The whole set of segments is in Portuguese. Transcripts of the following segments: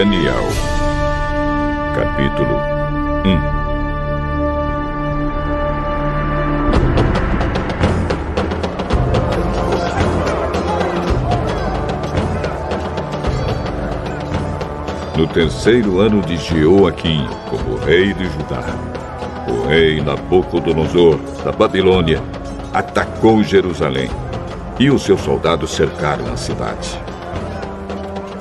Daniel, capítulo 1 No terceiro ano de Jeoaquim, como rei de Judá, o rei Nabucodonosor, da Babilônia, atacou Jerusalém e os seus soldados cercaram a cidade.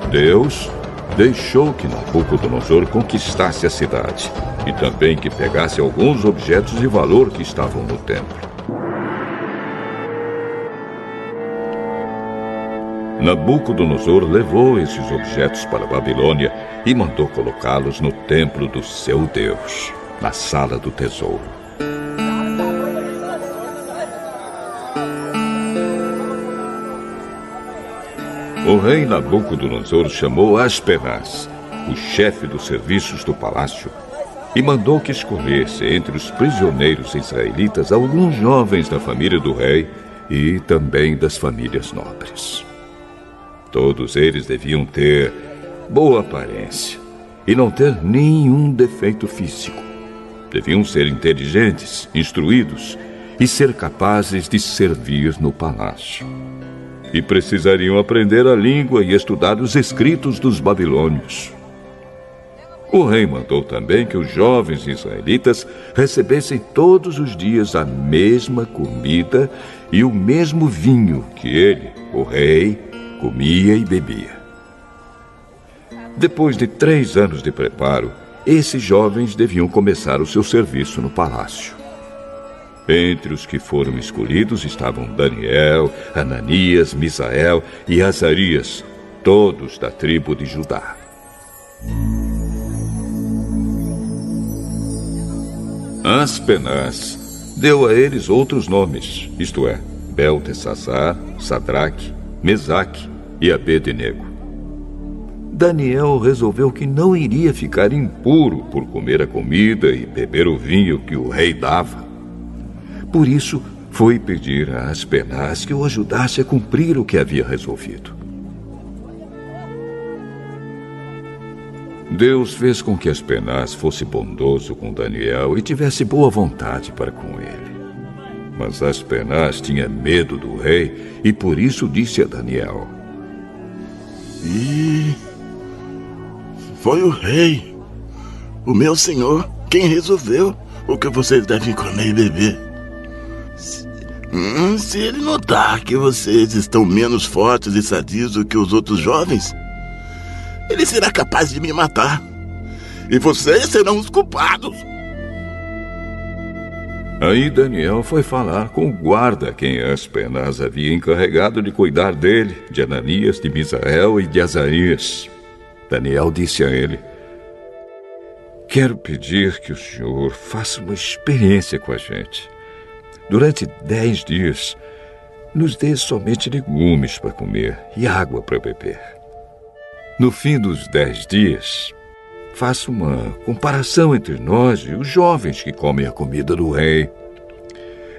Deus deixou que Nabucodonosor conquistasse a cidade e também que pegasse alguns objetos de valor que estavam no templo. Nabucodonosor levou esses objetos para a Babilônia e mandou colocá-los no templo do seu Deus, na sala do tesouro. Rei Nabucodonosor chamou Aspenaz, o chefe dos serviços do palácio, e mandou que escolhesse entre os prisioneiros israelitas alguns jovens da família do rei e também das famílias nobres. Todos eles deviam ter boa aparência e não ter nenhum defeito físico. Deviam ser inteligentes, instruídos e ser capazes de servir no palácio. E precisariam aprender a língua e estudar os escritos dos babilônios. O rei mandou também que os jovens israelitas recebessem todos os dias a mesma comida e o mesmo vinho que ele, o rei, comia e bebia. Depois de três anos de preparo, esses jovens deviam começar o seu serviço no palácio. Entre os que foram escolhidos estavam Daniel, Ananias, Misael e Azarias, todos da tribo de Judá. Aspenaz deu a eles outros nomes, isto é, Beltesazar, Sadraque, Mesaque e Abednego. Daniel resolveu que não iria ficar impuro por comer a comida e beber o vinho que o rei dava. Por isso, foi pedir a Aspenaz que o ajudasse a cumprir o que havia resolvido. Deus fez com que Aspenaz fosse bondoso com Daniel e tivesse boa vontade para com ele. Mas Aspenaz tinha medo do rei e por isso disse a Daniel: E foi o rei, o meu senhor, quem resolveu o que vocês devem comer e beber. Se, hum, se ele notar que vocês estão menos fortes e sadios do que os outros jovens, ele será capaz de me matar. E vocês serão os culpados. Aí Daniel foi falar com o guarda, quem Aspenaz havia encarregado de cuidar dele, de Ananias, de Misael e de Azarias. Daniel disse a ele: Quero pedir que o senhor faça uma experiência com a gente. Durante dez dias, nos dê somente legumes para comer e água para beber. No fim dos dez dias, faça uma comparação entre nós e os jovens que comem a comida do rei.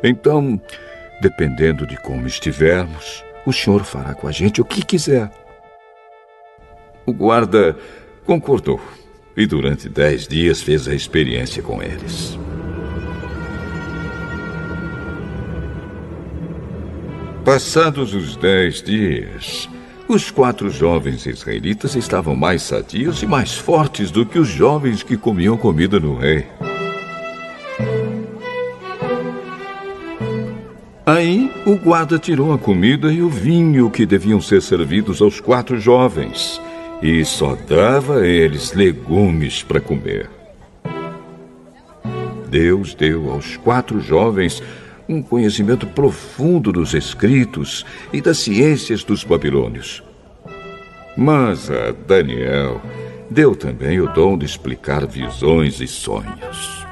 Então, dependendo de como estivermos, o senhor fará com a gente o que quiser. O guarda concordou e durante dez dias fez a experiência com eles. Passados os dez dias, os quatro jovens israelitas estavam mais sadios e mais fortes do que os jovens que comiam comida no rei. Aí o guarda tirou a comida e o vinho que deviam ser servidos aos quatro jovens e só dava a eles legumes para comer. Deus deu aos quatro jovens um conhecimento profundo dos escritos e das ciências dos babilônios. Mas a Daniel deu também o dom de explicar visões e sonhos.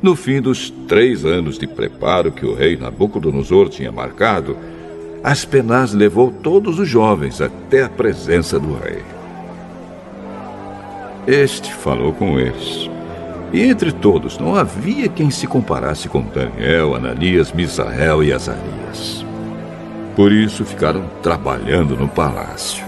No fim dos três anos de preparo que o rei Nabucodonosor tinha marcado, Aspenaz levou todos os jovens até a presença do rei. Este falou com eles. E entre todos não havia quem se comparasse com Daniel, Ananias, Misael e Azarias. Por isso ficaram trabalhando no palácio.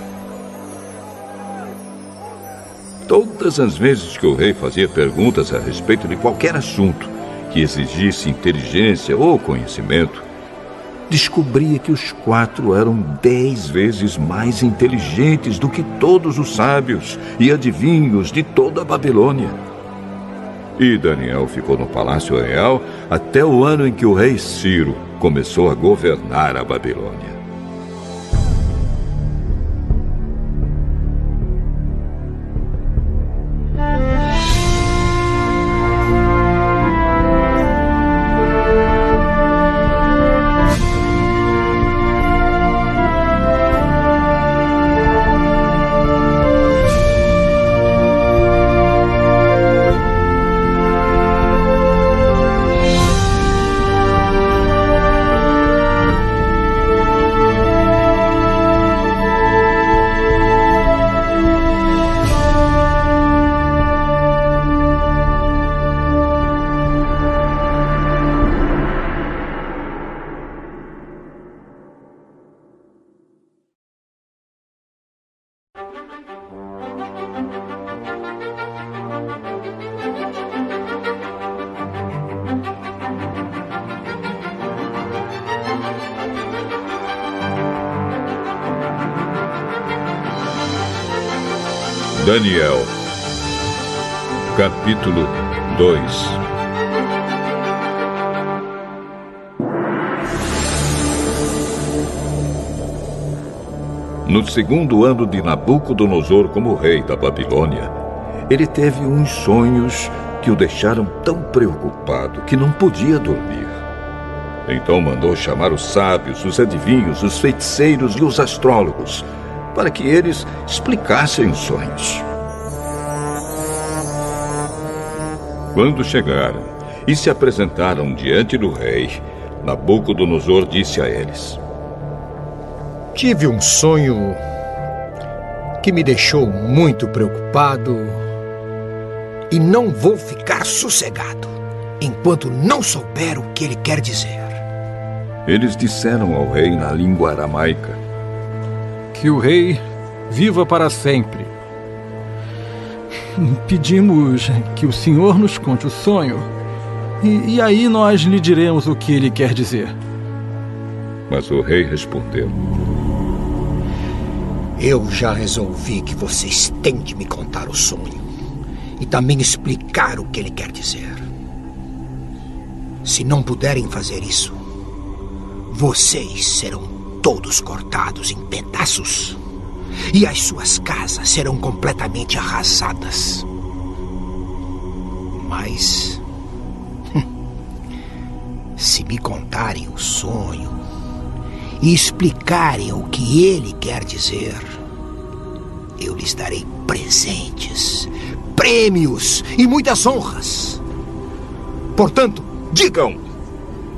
Todas as vezes que o rei fazia perguntas a respeito de qualquer assunto que exigisse inteligência ou conhecimento, descobria que os quatro eram dez vezes mais inteligentes do que todos os sábios e adivinhos de toda a Babilônia. E Daniel ficou no palácio real até o ano em que o rei Ciro começou a governar a Babilônia. Capítulo 2 No segundo ano de Nabucodonosor como rei da Babilônia, ele teve uns sonhos que o deixaram tão preocupado que não podia dormir. Então mandou chamar os sábios, os adivinhos, os feiticeiros e os astrólogos para que eles explicassem os sonhos. Quando chegaram e se apresentaram diante do rei, Nabucodonosor disse a eles: Tive um sonho que me deixou muito preocupado e não vou ficar sossegado enquanto não souber o que ele quer dizer. Eles disseram ao rei na língua aramaica: que o rei viva para sempre. Pedimos que o senhor nos conte o sonho, e, e aí nós lhe diremos o que ele quer dizer. Mas o rei respondeu: Eu já resolvi que vocês têm de me contar o sonho e também explicar o que ele quer dizer. Se não puderem fazer isso, vocês serão todos cortados em pedaços, e as suas casas serão completamente arrasadas. Mas. Se me contarem o sonho e explicarem o que ele quer dizer, eu lhes darei presentes, prêmios e muitas honras. Portanto, digam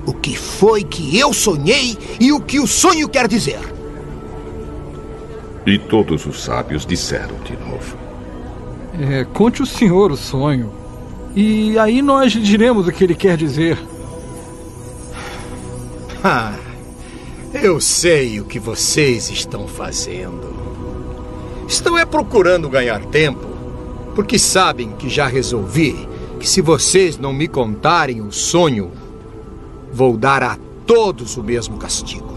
o que foi que eu sonhei e o que o sonho quer dizer. E todos os sábios disseram de novo: é, Conte o senhor o sonho, e aí nós lhe diremos o que ele quer dizer. Ah, eu sei o que vocês estão fazendo. Estão é procurando ganhar tempo, porque sabem que já resolvi que se vocês não me contarem o sonho, vou dar a todos o mesmo castigo.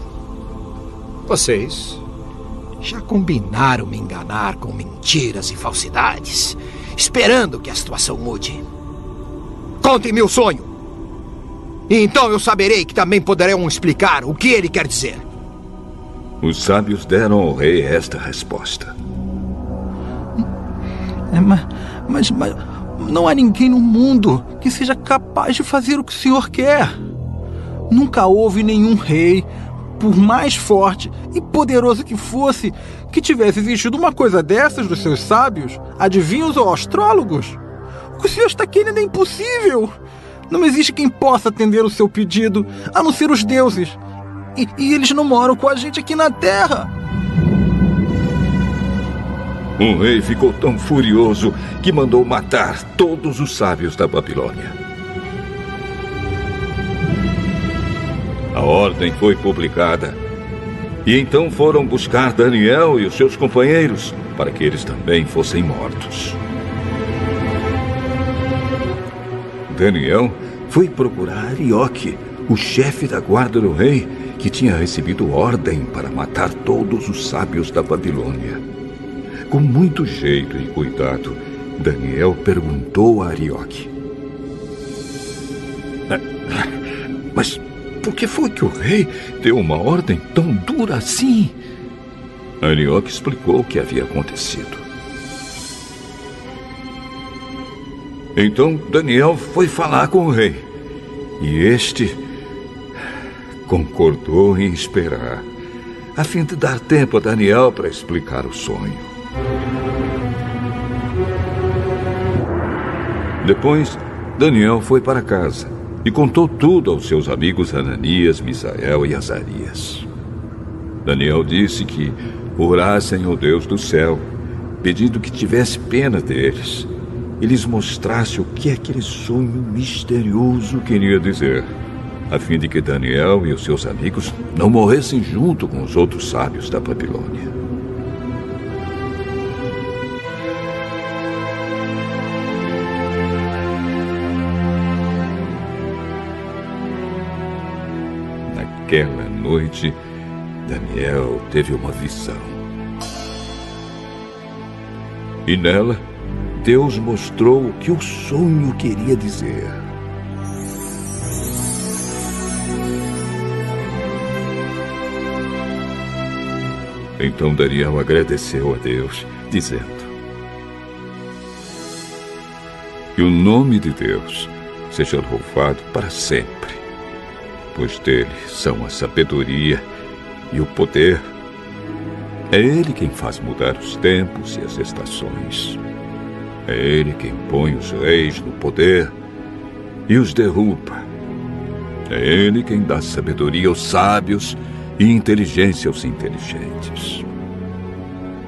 Vocês já combinaram me enganar com mentiras e falsidades, esperando que a situação mude. Contem-me o sonho. E então eu saberei que também poderão explicar o que ele quer dizer. Os sábios deram ao rei esta resposta. É, mas, mas, mas não há ninguém no mundo que seja capaz de fazer o que o senhor quer. Nunca houve nenhum rei, por mais forte e poderoso que fosse, que tivesse exigido uma coisa dessas dos seus sábios, adivinhos ou astrólogos. O que o senhor está querendo é impossível. Não existe quem possa atender o seu pedido, a não ser os deuses. E, e eles não moram com a gente aqui na Terra. O rei ficou tão furioso que mandou matar todos os sábios da Babilônia. A ordem foi publicada E então foram buscar Daniel e os seus companheiros para que eles também fossem mortos. Daniel foi procurar Arioque, o chefe da guarda do rei, que tinha recebido ordem para matar todos os sábios da Babilônia. Com muito jeito e cuidado, Daniel perguntou a Arioque: Mas por que foi que o rei deu uma ordem tão dura assim? Arioque explicou o que havia acontecido. Então Daniel foi falar com o rei. E este concordou em esperar, a fim de dar tempo a Daniel para explicar o sonho. Depois, Daniel foi para casa e contou tudo aos seus amigos Ananias, Misael e Azarias. Daniel disse que orassem ao Deus do céu, pedindo que tivesse pena deles e lhes mostrasse o que aquele sonho misterioso queria dizer, a fim de que Daniel e os seus amigos não morressem junto com os outros sábios da Babilônia. Naquela noite, Daniel teve uma visão. E nela, Deus mostrou o que o sonho queria dizer. Então Daniel agradeceu a Deus, dizendo: Que o nome de Deus seja louvado para sempre, pois dele são a sabedoria e o poder. É ele quem faz mudar os tempos e as estações. É ele quem põe os reis no poder e os derruba. É ele quem dá sabedoria aos sábios e inteligência aos inteligentes.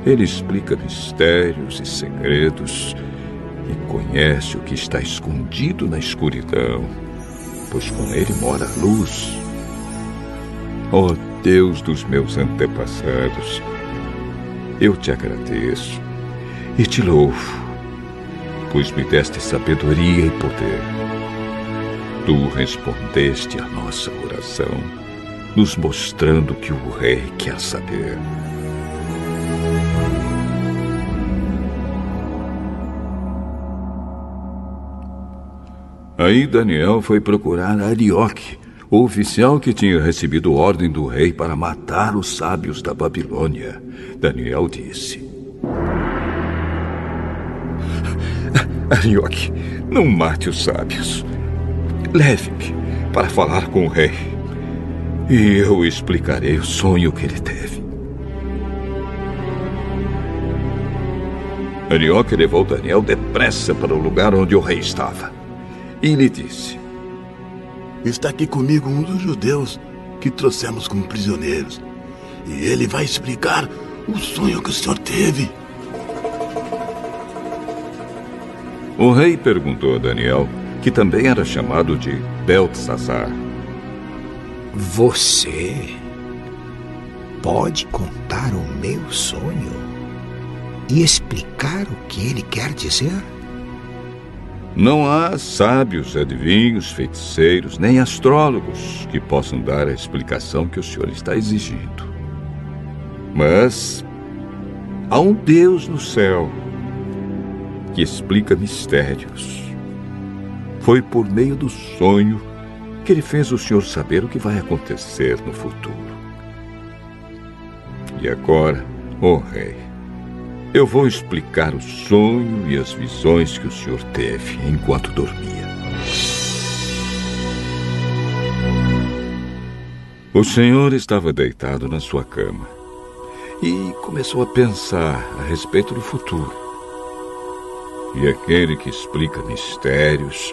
Ele explica mistérios e segredos e conhece o que está escondido na escuridão, pois com ele mora a luz. Ó oh, Deus dos meus antepassados, eu te agradeço e te louvo pois me deste sabedoria e poder. Tu respondeste à nossa oração, nos mostrando que o rei quer saber. Aí Daniel foi procurar Arioque, o oficial que tinha recebido ordem do rei para matar os sábios da Babilônia. Daniel disse: Arioque, não mate os sábios. Leve-me para falar com o rei. E eu explicarei o sonho que ele teve. Arioque levou Daniel depressa para o lugar onde o rei estava. E lhe disse: Está aqui comigo um dos judeus que trouxemos como prisioneiros. E ele vai explicar o sonho que o senhor teve. O rei perguntou a Daniel, que também era chamado de Beltesazar. Você pode contar o meu sonho e explicar o que ele quer dizer? Não há sábios, adivinhos, feiticeiros, nem astrólogos que possam dar a explicação que o senhor está exigindo. Mas há um Deus no céu que explica mistérios. Foi por meio do sonho que ele fez o senhor saber o que vai acontecer no futuro. E agora, ó oh rei, eu vou explicar o sonho e as visões que o senhor teve enquanto dormia. O senhor estava deitado na sua cama e começou a pensar a respeito do futuro e aquele que explica mistérios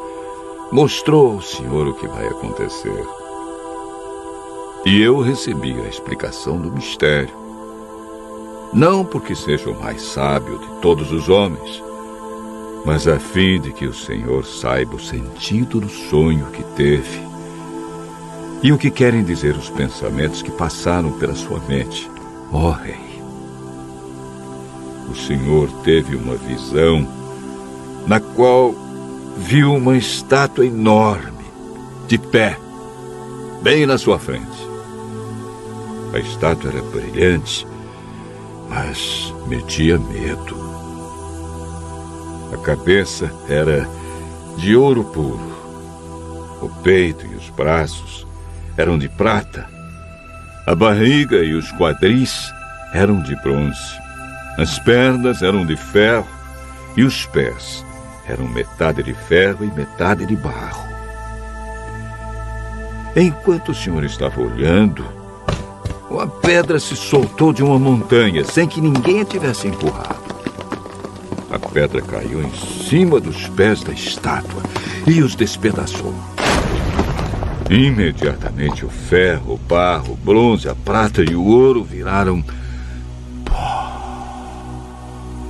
mostrou ao Senhor o que vai acontecer. E eu recebi a explicação do mistério. Não porque seja o mais sábio de todos os homens, mas a fim de que o Senhor saiba o sentido do sonho que teve E o que querem dizer os pensamentos que passaram pela sua mente, ó oh, Rei? O Senhor teve uma visão na qual viu uma estátua enorme, de pé, bem na sua frente. A estátua era brilhante, mas metia medo. A cabeça era de ouro puro. O peito e os braços eram de prata. A barriga e os quadris eram de bronze. As pernas eram de ferro e os pés eram metade de ferro e metade de barro. Enquanto o senhor estava olhando, uma pedra se soltou de uma montanha sem que ninguém a tivesse empurrado. A pedra caiu em cima dos pés da estátua e os despedaçou. Imediatamente o ferro, o barro, o bronze, a prata e o ouro viraram pó.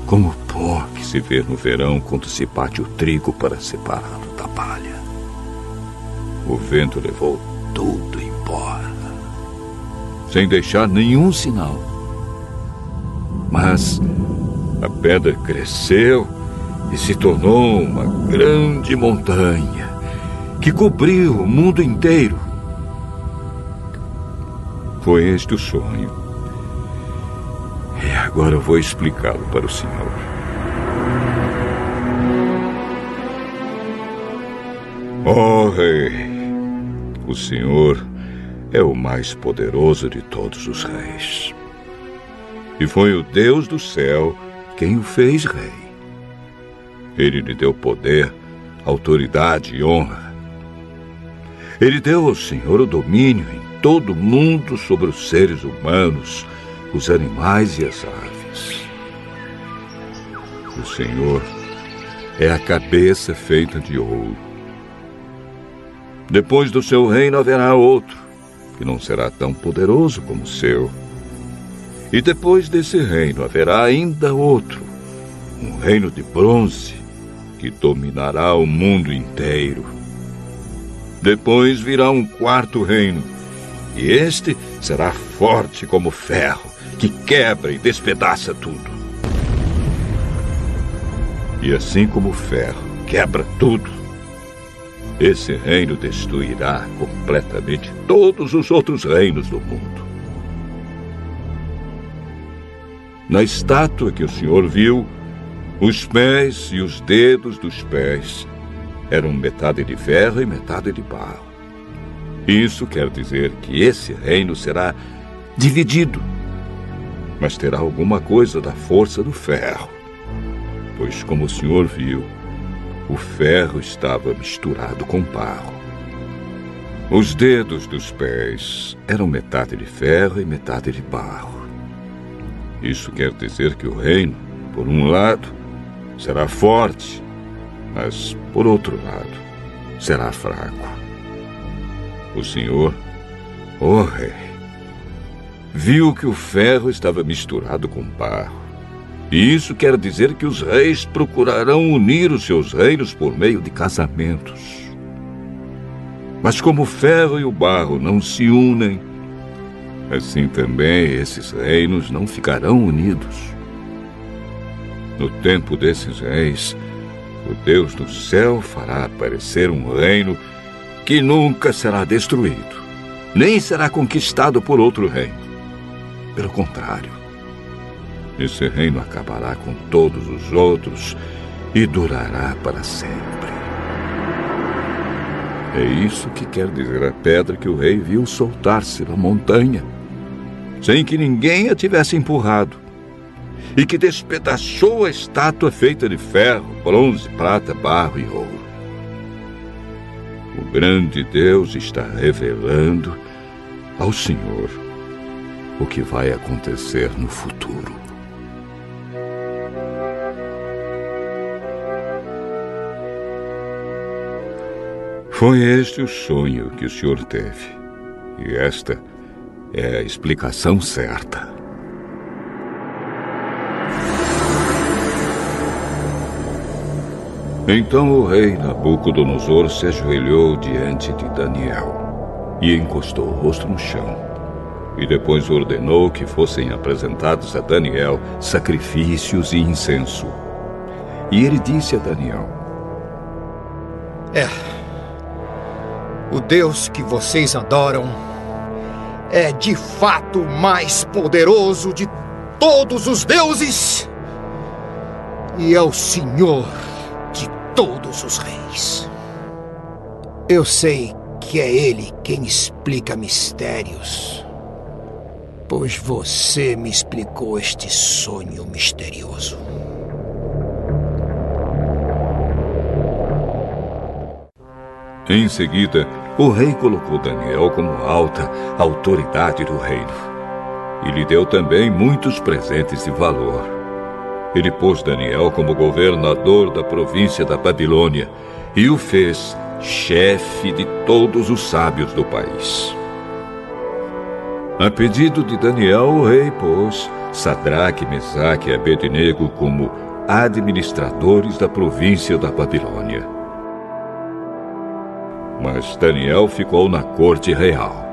Como pó que se vê no verão quando se bate o trigo para separá-lo da palha. O vento levou tudo embora, sem deixar nenhum sinal. Mas a pedra cresceu e se tornou uma grande montanha que cobriu o mundo inteiro. Foi este o sonho. E agora eu vou explicá-lo para o senhor. Oh, rei, o senhor é o mais poderoso de todos os reis. E foi o Deus do céu quem o fez rei. Ele lhe deu poder, autoridade e honra. Ele deu ao Senhor o domínio em todo o mundo sobre os seres humanos, os animais e as aves. O Senhor é a cabeça feita de ouro. Depois do seu reino haverá outro, que não será tão poderoso como o seu e depois desse reino haverá ainda outro, um reino de bronze, que dominará o mundo inteiro. Depois virá um quarto reino, e este será forte como ferro, que quebra e despedaça tudo. E assim como o ferro quebra tudo, esse reino destruirá completamente todos os outros reinos do mundo. Na estátua que o senhor viu, os pés e os dedos dos pés eram metade de ferro e metade de barro. Isso quer dizer que esse reino será dividido, mas terá alguma coisa da força do ferro. Pois, como o senhor viu, o ferro estava misturado com barro. Os dedos dos pés eram metade de ferro e metade de barro. Isso quer dizer que o reino, por um lado, será forte, mas, por outro lado, será fraco. O Senhor, ó oh rei, viu que o ferro estava misturado com barro. E isso quer dizer que os reis procurarão unir os seus reinos por meio de casamentos. Mas como o ferro e o barro não se unem, assim também esses reinos não ficarão unidos. No tempo desses reis, o Deus do céu fará aparecer um reino que nunca será destruído, nem será conquistado por outro reino. Pelo contrário, esse reino acabará com todos os outros e durará para sempre. É isso que quer dizer a pedra que o rei viu soltar-se da montanha sem que ninguém a tivesse empurrado, e que despedaçou a estátua feita de ferro, bronze, prata, barro e ouro. O grande Deus está revelando ao Senhor o que vai acontecer no futuro. Foi este o sonho que o Senhor teve, e esta é a explicação certa. Então o rei Nabucodonosor se ajoelhou diante de Daniel e encostou o rosto no chão. E depois ordenou que fossem apresentados a Daniel sacrifícios e incenso. E ele disse a Daniel: É. O Deus que vocês adoram é de fato o mais poderoso de todos os deuses e é o Senhor de todos os reis. Eu sei que é Ele quem explica mistérios, pois você me explicou este sonho misterioso. Em seguida, o rei colocou Daniel como alta autoridade do reino e lhe deu também muitos presentes de valor. Ele pôs Daniel como governador da província da Babilônia e o fez chefe de todos os sábios do país. A pedido de Daniel, o rei pôs Sadraque, Mesaque e Abednego como administradores da província da Babilônia. Mas Daniel ficou na corte real.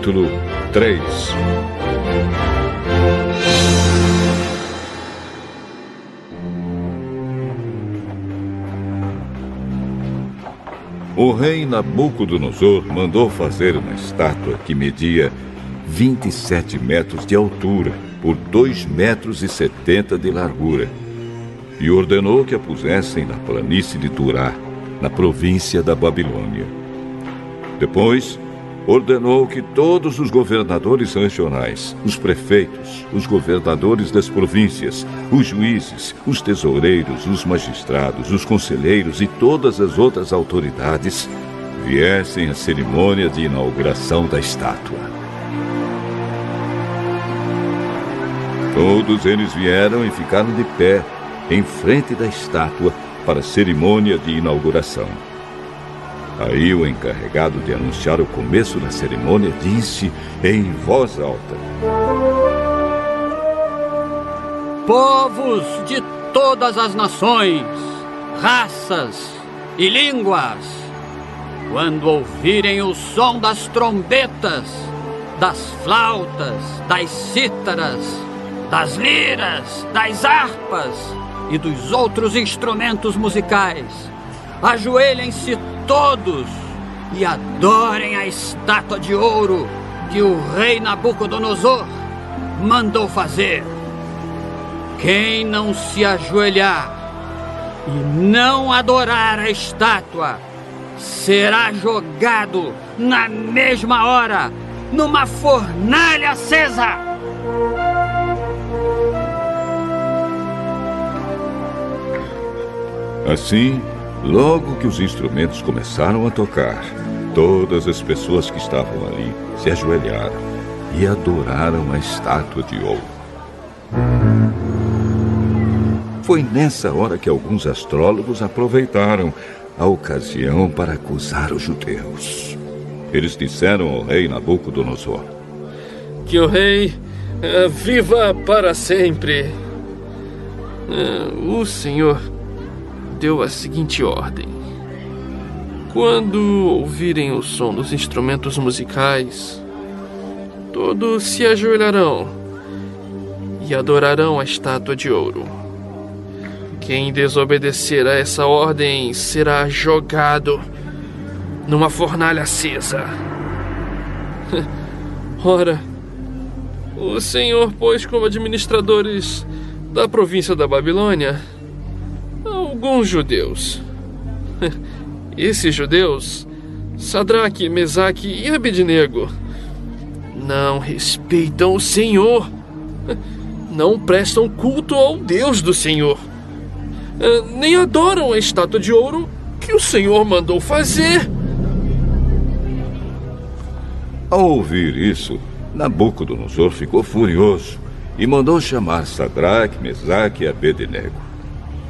Capítulo 3 O rei Nabucodonosor mandou fazer uma estátua que media 27 metros de altura por 2 metros e 70 de largura e ordenou que a pusessem na planície de Turá na província da Babilônia. Depois, ordenou que todos os governadores regionais, os prefeitos, os governadores das províncias, os juízes, os tesoureiros, os magistrados, os conselheiros e todas as outras autoridades viessem à cerimônia de inauguração da estátua. Todos eles vieram e ficaram de pé em frente da estátua para a cerimônia de inauguração. Aí o encarregado de anunciar o começo da cerimônia disse em voz alta: Povos de todas as nações, raças e línguas, quando ouvirem o som das trombetas, das flautas, das cítaras, das liras, das harpas e dos outros instrumentos musicais. Ajoelhem-se todos e adorem a estátua de ouro que o rei Nabucodonosor mandou fazer. Quem não se ajoelhar e não adorar a estátua será jogado na mesma hora numa fornalha acesa. Assim, logo que os instrumentos começaram a tocar, todas as pessoas que estavam ali se ajoelharam e adoraram a estátua de ouro. Foi nessa hora que alguns astrólogos aproveitaram a ocasião para acusar os judeus. Eles disseram ao rei Nabucodonosor: Que o rei uh, viva para sempre. Uh, o Senhor deu a seguinte ordem: Quando ouvirem o som dos instrumentos musicais, todos se ajoelharão e adorarão a estátua de ouro. Quem desobedecer a essa ordem será jogado numa fornalha acesa. Ora, o Senhor pôs como administradores da província da Babilônia alguns judeus. Esses judeus, Sadraque, Mesaque e Abednego, não respeitam o Senhor. Não prestam culto ao Deus do Senhor. Eh, nem adoram a estátua de ouro que o Senhor mandou fazer. Ao ouvir isso, Nabucodonosor ficou furioso e mandou chamar Sadraque, Mesaque e Abednego.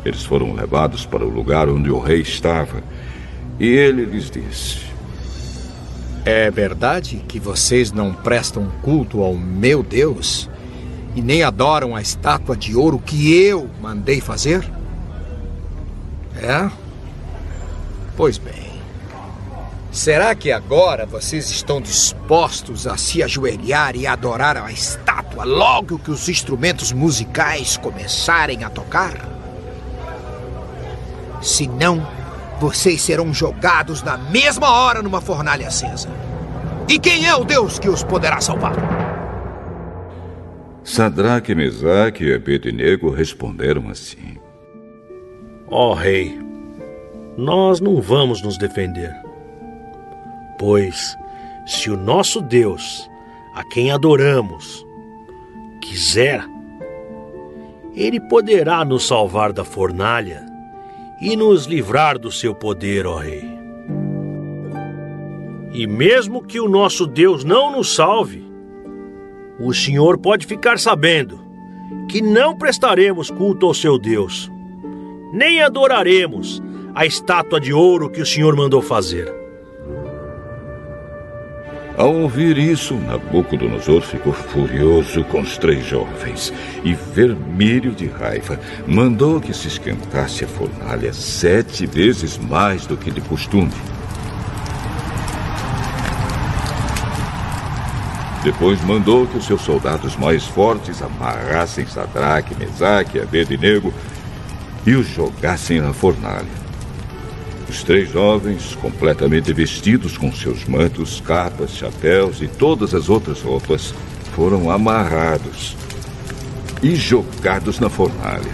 Eles foram levados para o lugar onde o rei estava e ele lhes disse: É verdade que vocês não prestam culto ao meu Deus e nem adoram a estátua de ouro que eu mandei fazer? É? Pois bem. Será que agora vocês estão dispostos a se ajoelhar e adorar a estátua logo que os instrumentos musicais começarem a tocar? Se não, vocês serão jogados na mesma hora numa fornalha acesa. E quem é o Deus que os poderá salvar? Sadraque, Mesaque e Abednego responderam assim: Ó oh, rei, nós não vamos nos defender. Pois, se o nosso Deus, a quem adoramos, quiser, ele poderá nos salvar da fornalha e nos livrar do seu poder, ó Rei. E mesmo que o nosso Deus não nos salve, o Senhor pode ficar sabendo que não prestaremos culto ao seu Deus, nem adoraremos a estátua de ouro que o Senhor mandou fazer. Ao ouvir isso, Nabucodonosor ficou furioso com os três jovens e, vermelho de raiva, mandou que se esquentasse a fornalha sete vezes mais do que de costume. Depois mandou que os seus soldados mais fortes amarrassem Sadraque, Mesaque e Abednego e os jogassem na fornalha. Os três jovens, completamente vestidos com seus mantos, capas, chapéus e todas as outras roupas, foram amarrados e jogados na fornalha.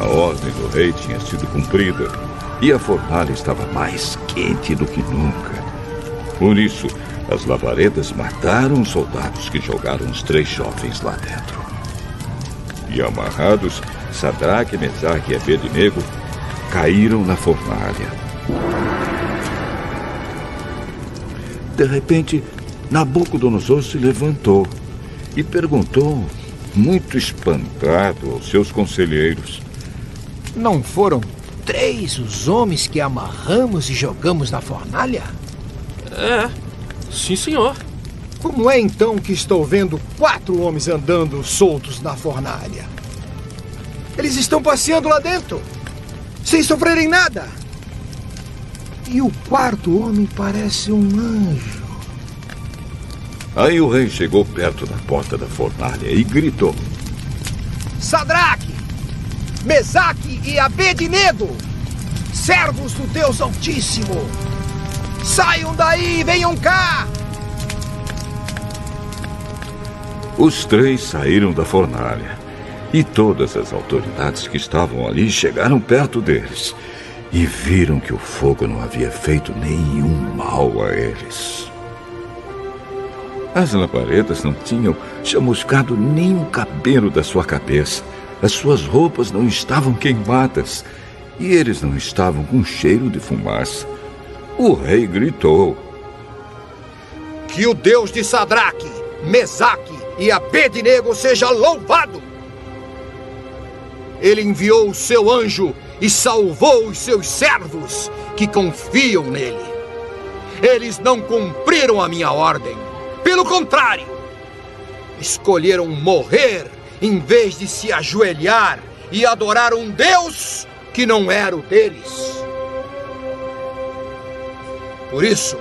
A ordem do rei tinha sido cumprida e a fornalha estava mais quente do que nunca. Por isso, as lavaredas mataram os soldados que jogaram os três jovens lá dentro. E amarrados, Sadraque, Mesaque e Abednego caíram na fornalha. De repente, Nabucodonosor se levantou e perguntou, muito espantado, aos seus conselheiros: Não foram três os homens que amarramos e jogamos na fornalha? É, Sim, senhor. Como é então que estou vendo quatro homens andando soltos na fornalha? Eles estão passeando lá dentro, sem sofrerem nada. E o quarto homem parece um anjo. Aí o rei chegou perto da porta da fornalha e gritou: Sadraque, Mesaque e Abednego, servos do Deus Altíssimo, Saiam daí, venham cá! Os três saíram da fornalha e todas as autoridades que estavam ali chegaram perto deles e viram que o fogo não havia feito nenhum mal a eles. As labaredas não tinham chamuscado nem um cabelo da sua cabeça. As suas roupas não estavam queimadas e eles não estavam com cheiro de fumaça. O rei gritou: Que o Deus de Sadraque, Mesaque e Abednego seja louvado! Ele enviou o seu anjo e salvou os seus servos que confiam nele. Eles não cumpriram a minha ordem. Pelo contrário, escolheram morrer em vez de se ajoelhar e adorar um Deus que não era o deles. Por isso,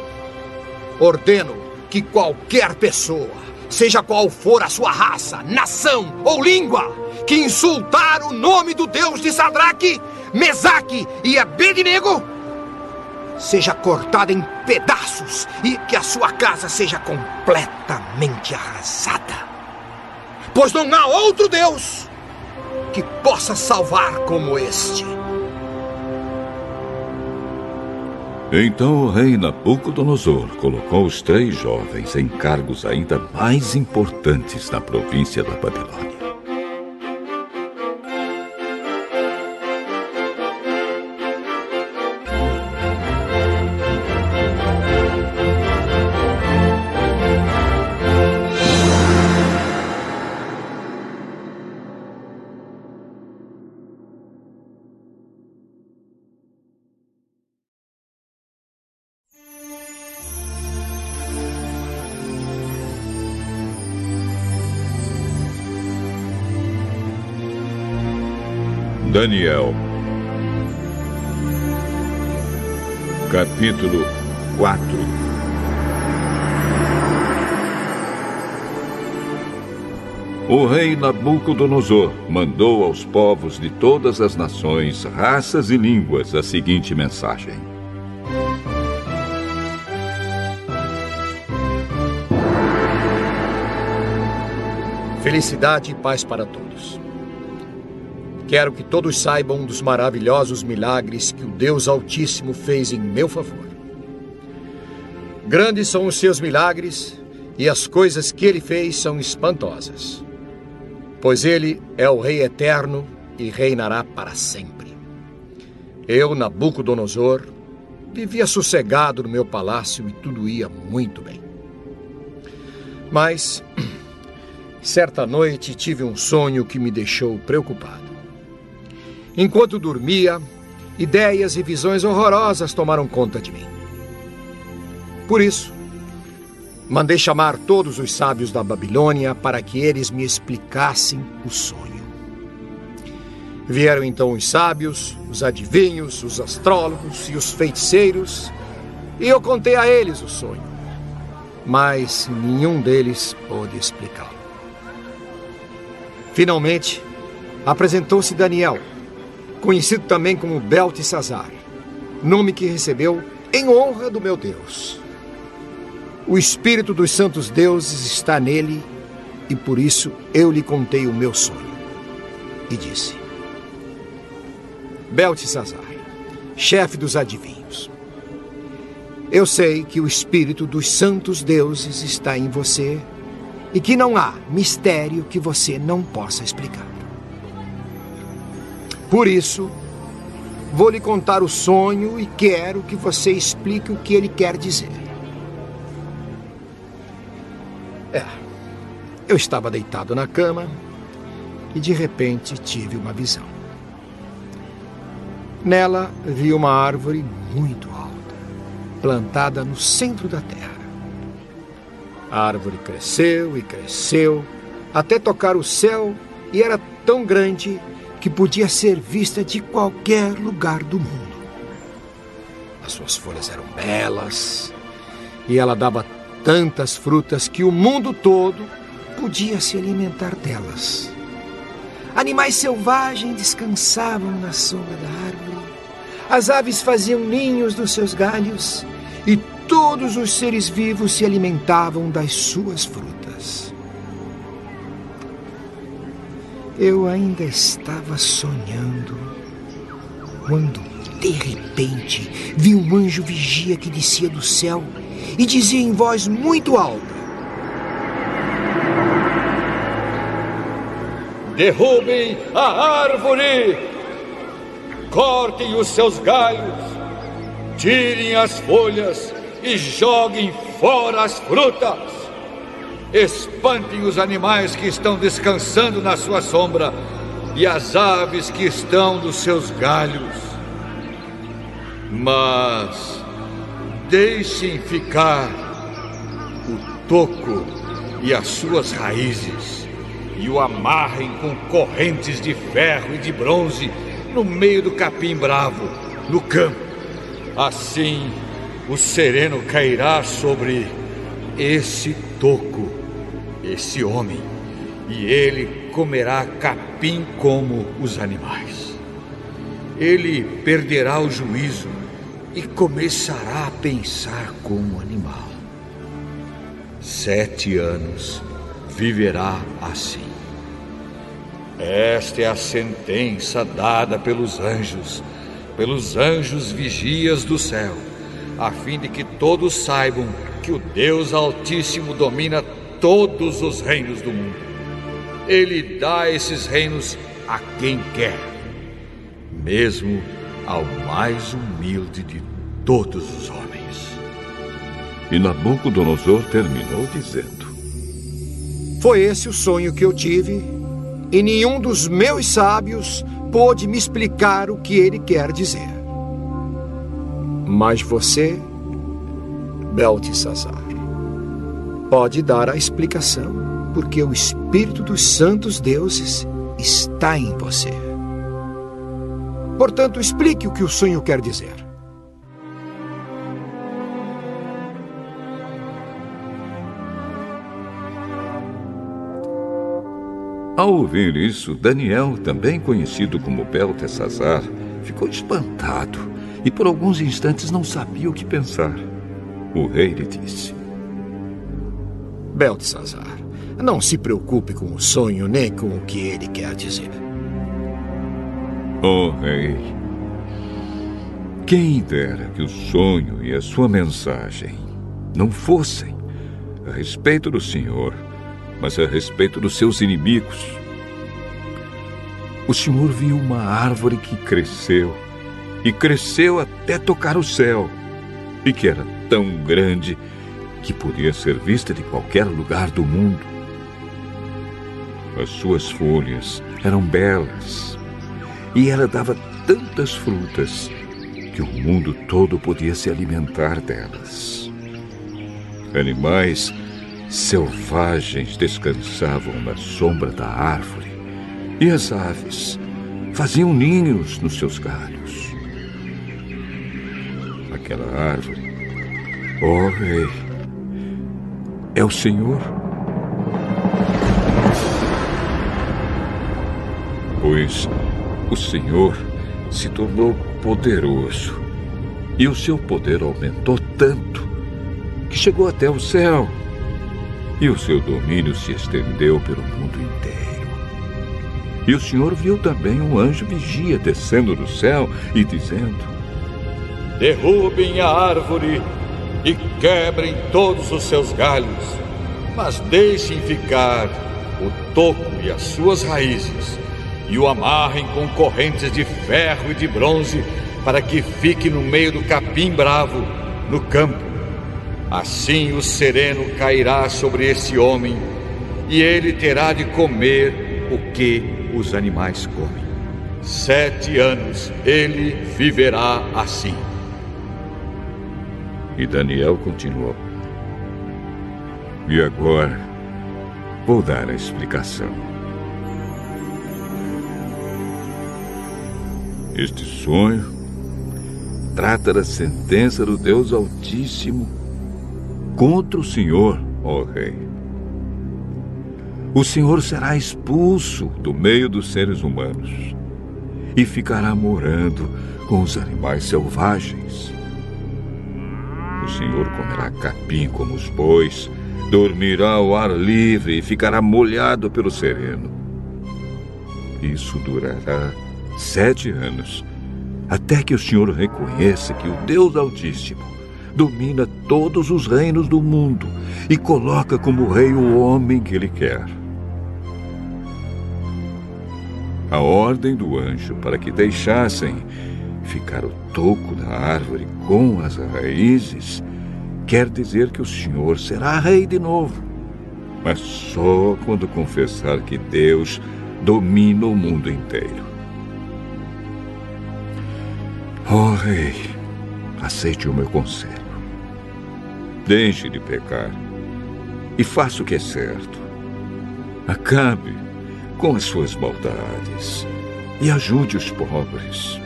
ordeno que qualquer pessoa, seja qual for a sua raça, nação ou língua, que insultar o nome do Deus de Sadraque, Mesaque e Abednego, seja cortada em pedaços e que a sua casa seja completamente arrasada. Pois não há outro Deus que possa salvar como este. Então o rei Nabucodonosor colocou os três jovens em cargos ainda mais importantes na província da Babilônia. Daniel, capítulo 4 O rei Nabucodonosor mandou aos povos de todas as nações, raças e línguas a seguinte mensagem: Felicidade e paz para todos. Quero que todos saibam dos maravilhosos milagres que o Deus Altíssimo fez em meu favor. Grandes são os seus milagres e as coisas que ele fez são espantosas. Pois ele é o Rei eterno e reinará para sempre. Eu, Nabucodonosor, vivia sossegado no meu palácio e tudo ia muito bem. Mas, certa noite, tive um sonho que me deixou preocupado. Enquanto dormia, ideias e visões horrorosas tomaram conta de mim. Por isso, mandei chamar todos os sábios da Babilônia para que eles me explicassem o sonho. Vieram então os sábios, os adivinhos, os astrólogos e os feiticeiros, e eu contei a eles o sonho. Mas nenhum deles pôde explicá-lo. Finalmente, apresentou-se Daniel conhecido também como Beltesazar, nome que recebeu em honra do meu Deus. O Espírito dos Santos Deuses está nele e por isso eu lhe contei o meu sonho. E disse: Beltesazar, chefe dos adivinhos, eu sei que o Espírito dos Santos Deuses está em você e que não há mistério que você não possa explicar. Por isso, vou lhe contar o sonho e quero que você explique o que ele quer dizer. É. Eu estava deitado na cama e de repente tive uma visão. Nela vi uma árvore muito alta, plantada no centro da terra. A árvore cresceu e cresceu até tocar o céu e era tão grande que podia ser vista de qualquer lugar do mundo. As suas folhas eram belas e ela dava tantas frutas que o mundo todo podia se alimentar delas. Animais selvagens descansavam na sombra da árvore. As aves faziam ninhos nos seus galhos e todos os seres vivos se alimentavam das suas frutas. Eu ainda estava sonhando quando, de repente, vi um anjo vigia que descia do céu e dizia em voz muito alta: Derrubem a árvore, cortem os seus galhos, tirem as folhas e joguem fora as frutas. Espantem os animais que estão descansando na sua sombra e as aves que estão nos seus galhos. Mas deixem ficar o toco e as suas raízes e o amarrem com correntes de ferro e de bronze no meio do capim bravo, no campo. Assim o sereno cairá sobre esse toco esse homem, e ele comerá capim como os animais. Ele perderá o juízo e começará a pensar como animal. Sete anos viverá assim. Esta é a sentença dada pelos anjos, pelos anjos vigias do céu, a fim de que todos saibam que o Deus Altíssimo domina todos os reinos do mundo. Ele dá esses reinos a quem quer, mesmo ao mais humilde de todos os homens. E Nabucodonosor terminou dizendo: Foi esse o sonho que eu tive, e nenhum dos meus sábios pôde me explicar o que ele quer dizer. Mas você, Beltesazar, pode dar a explicação, porque o Espírito dos Santos Deuses está em você. Portanto, explique o que o sonho quer dizer. Ao ouvir isso, Daniel, também conhecido como Beltesazar, ficou espantado e por alguns instantes não sabia o que pensar. O rei lhe disse: Beltesazar, não se preocupe com o sonho nem com o que ele quer dizer. Oh, rei, quem dera que o sonho e a sua mensagem não fossem a respeito do Senhor mas a respeito dos seus inimigos. O Senhor viu uma árvore que cresceu, e cresceu até tocar o céu, e que era tão grande podia ser vista de qualquer lugar do mundo. As suas folhas eram belas, e ela dava tantas frutas que o mundo todo podia se alimentar delas. Animais selvagens descansavam na sombra da árvore e as aves faziam ninhos nos seus galhos. Aquela árvore, oh, rei, é o Senhor. Pois o Senhor se tornou poderoso e o seu poder aumentou tanto que chegou até o céu e o seu domínio se estendeu pelo mundo inteiro. E o Senhor viu também um anjo vigia descendo do céu e dizendo: Derrubem a árvore e quebrem todos os seus galhos, mas deixem ficar o toco e as suas raízes, e o amarrem com correntes de ferro e de bronze, para que fique no meio do capim bravo, no campo Assim o sereno cairá sobre esse homem, e ele terá de comer o que os animais comem. Sete anos ele viverá assim. E Daniel continuou. E agora vou dar a explicação. Este sonho trata da sentença do Deus Altíssimo contra o Senhor, ó Rei. O Senhor será expulso do meio dos seres humanos e ficará morando com os animais selvagens. O Senhor comerá capim como os bois, dormirá ao ar livre e ficará molhado pelo sereno. Isso durará sete anos, até que o Senhor reconheça que o Deus Altíssimo domina todos os reinos do mundo e coloca como rei o homem que ele quer. A ordem do anjo para que deixassem ficar o toco da árvore com as raízes quer dizer que o Senhor será rei de novo, mas só quando confessar que Deus domina o mundo inteiro. Ó oh, rei, aceite o meu conselho. Deixe de pecar e faça o que é certo. Acabe com as suas maldades e ajude os pobres.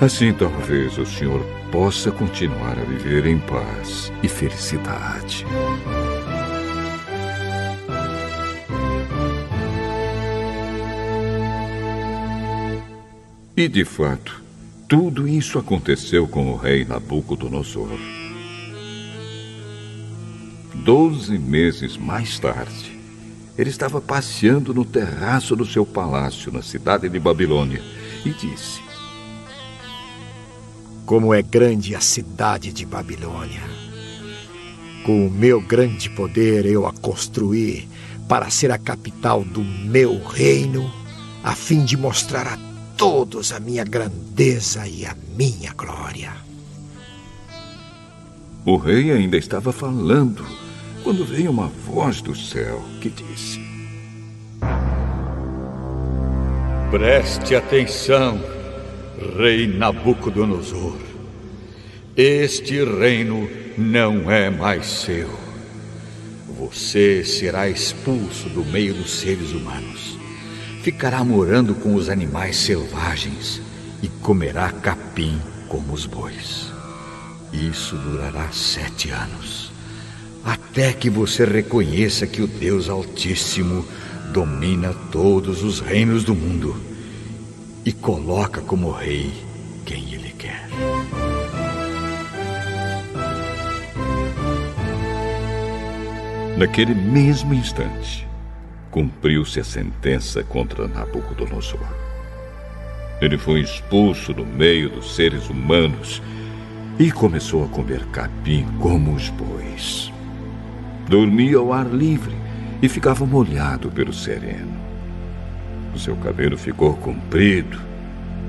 Assim, talvez o Senhor possa continuar a viver em paz e felicidade. E de fato, tudo isso aconteceu com o rei Nabucodonosor. Doze meses mais tarde, ele estava passeando no terraço do seu palácio na cidade de Babilônia e disse: Como é grande a cidade de Babilônia! Com o meu grande poder eu a construí para ser a capital do meu reino, a fim de mostrar a todos a minha grandeza e a minha glória. O rei ainda estava falando quando veio uma voz do céu que disse: Preste atenção, rei Nabucodonosor. Este reino não é mais seu. Você será expulso do meio dos seres humanos. Ficará morando com os animais selvagens e comerá capim como os bois. Isso durará sete anos até que você reconheça que o Deus Altíssimo domina todos os reinos do mundo e coloca como rei quem ele quer. Naquele mesmo instante, cumpriu-se a sentença contra Nabucodonosor. Ele foi expulso do meio dos seres humanos e começou a comer capim como os bois. Dormia ao ar livre e ficava molhado pelo sereno. O seu cabelo ficou comprido,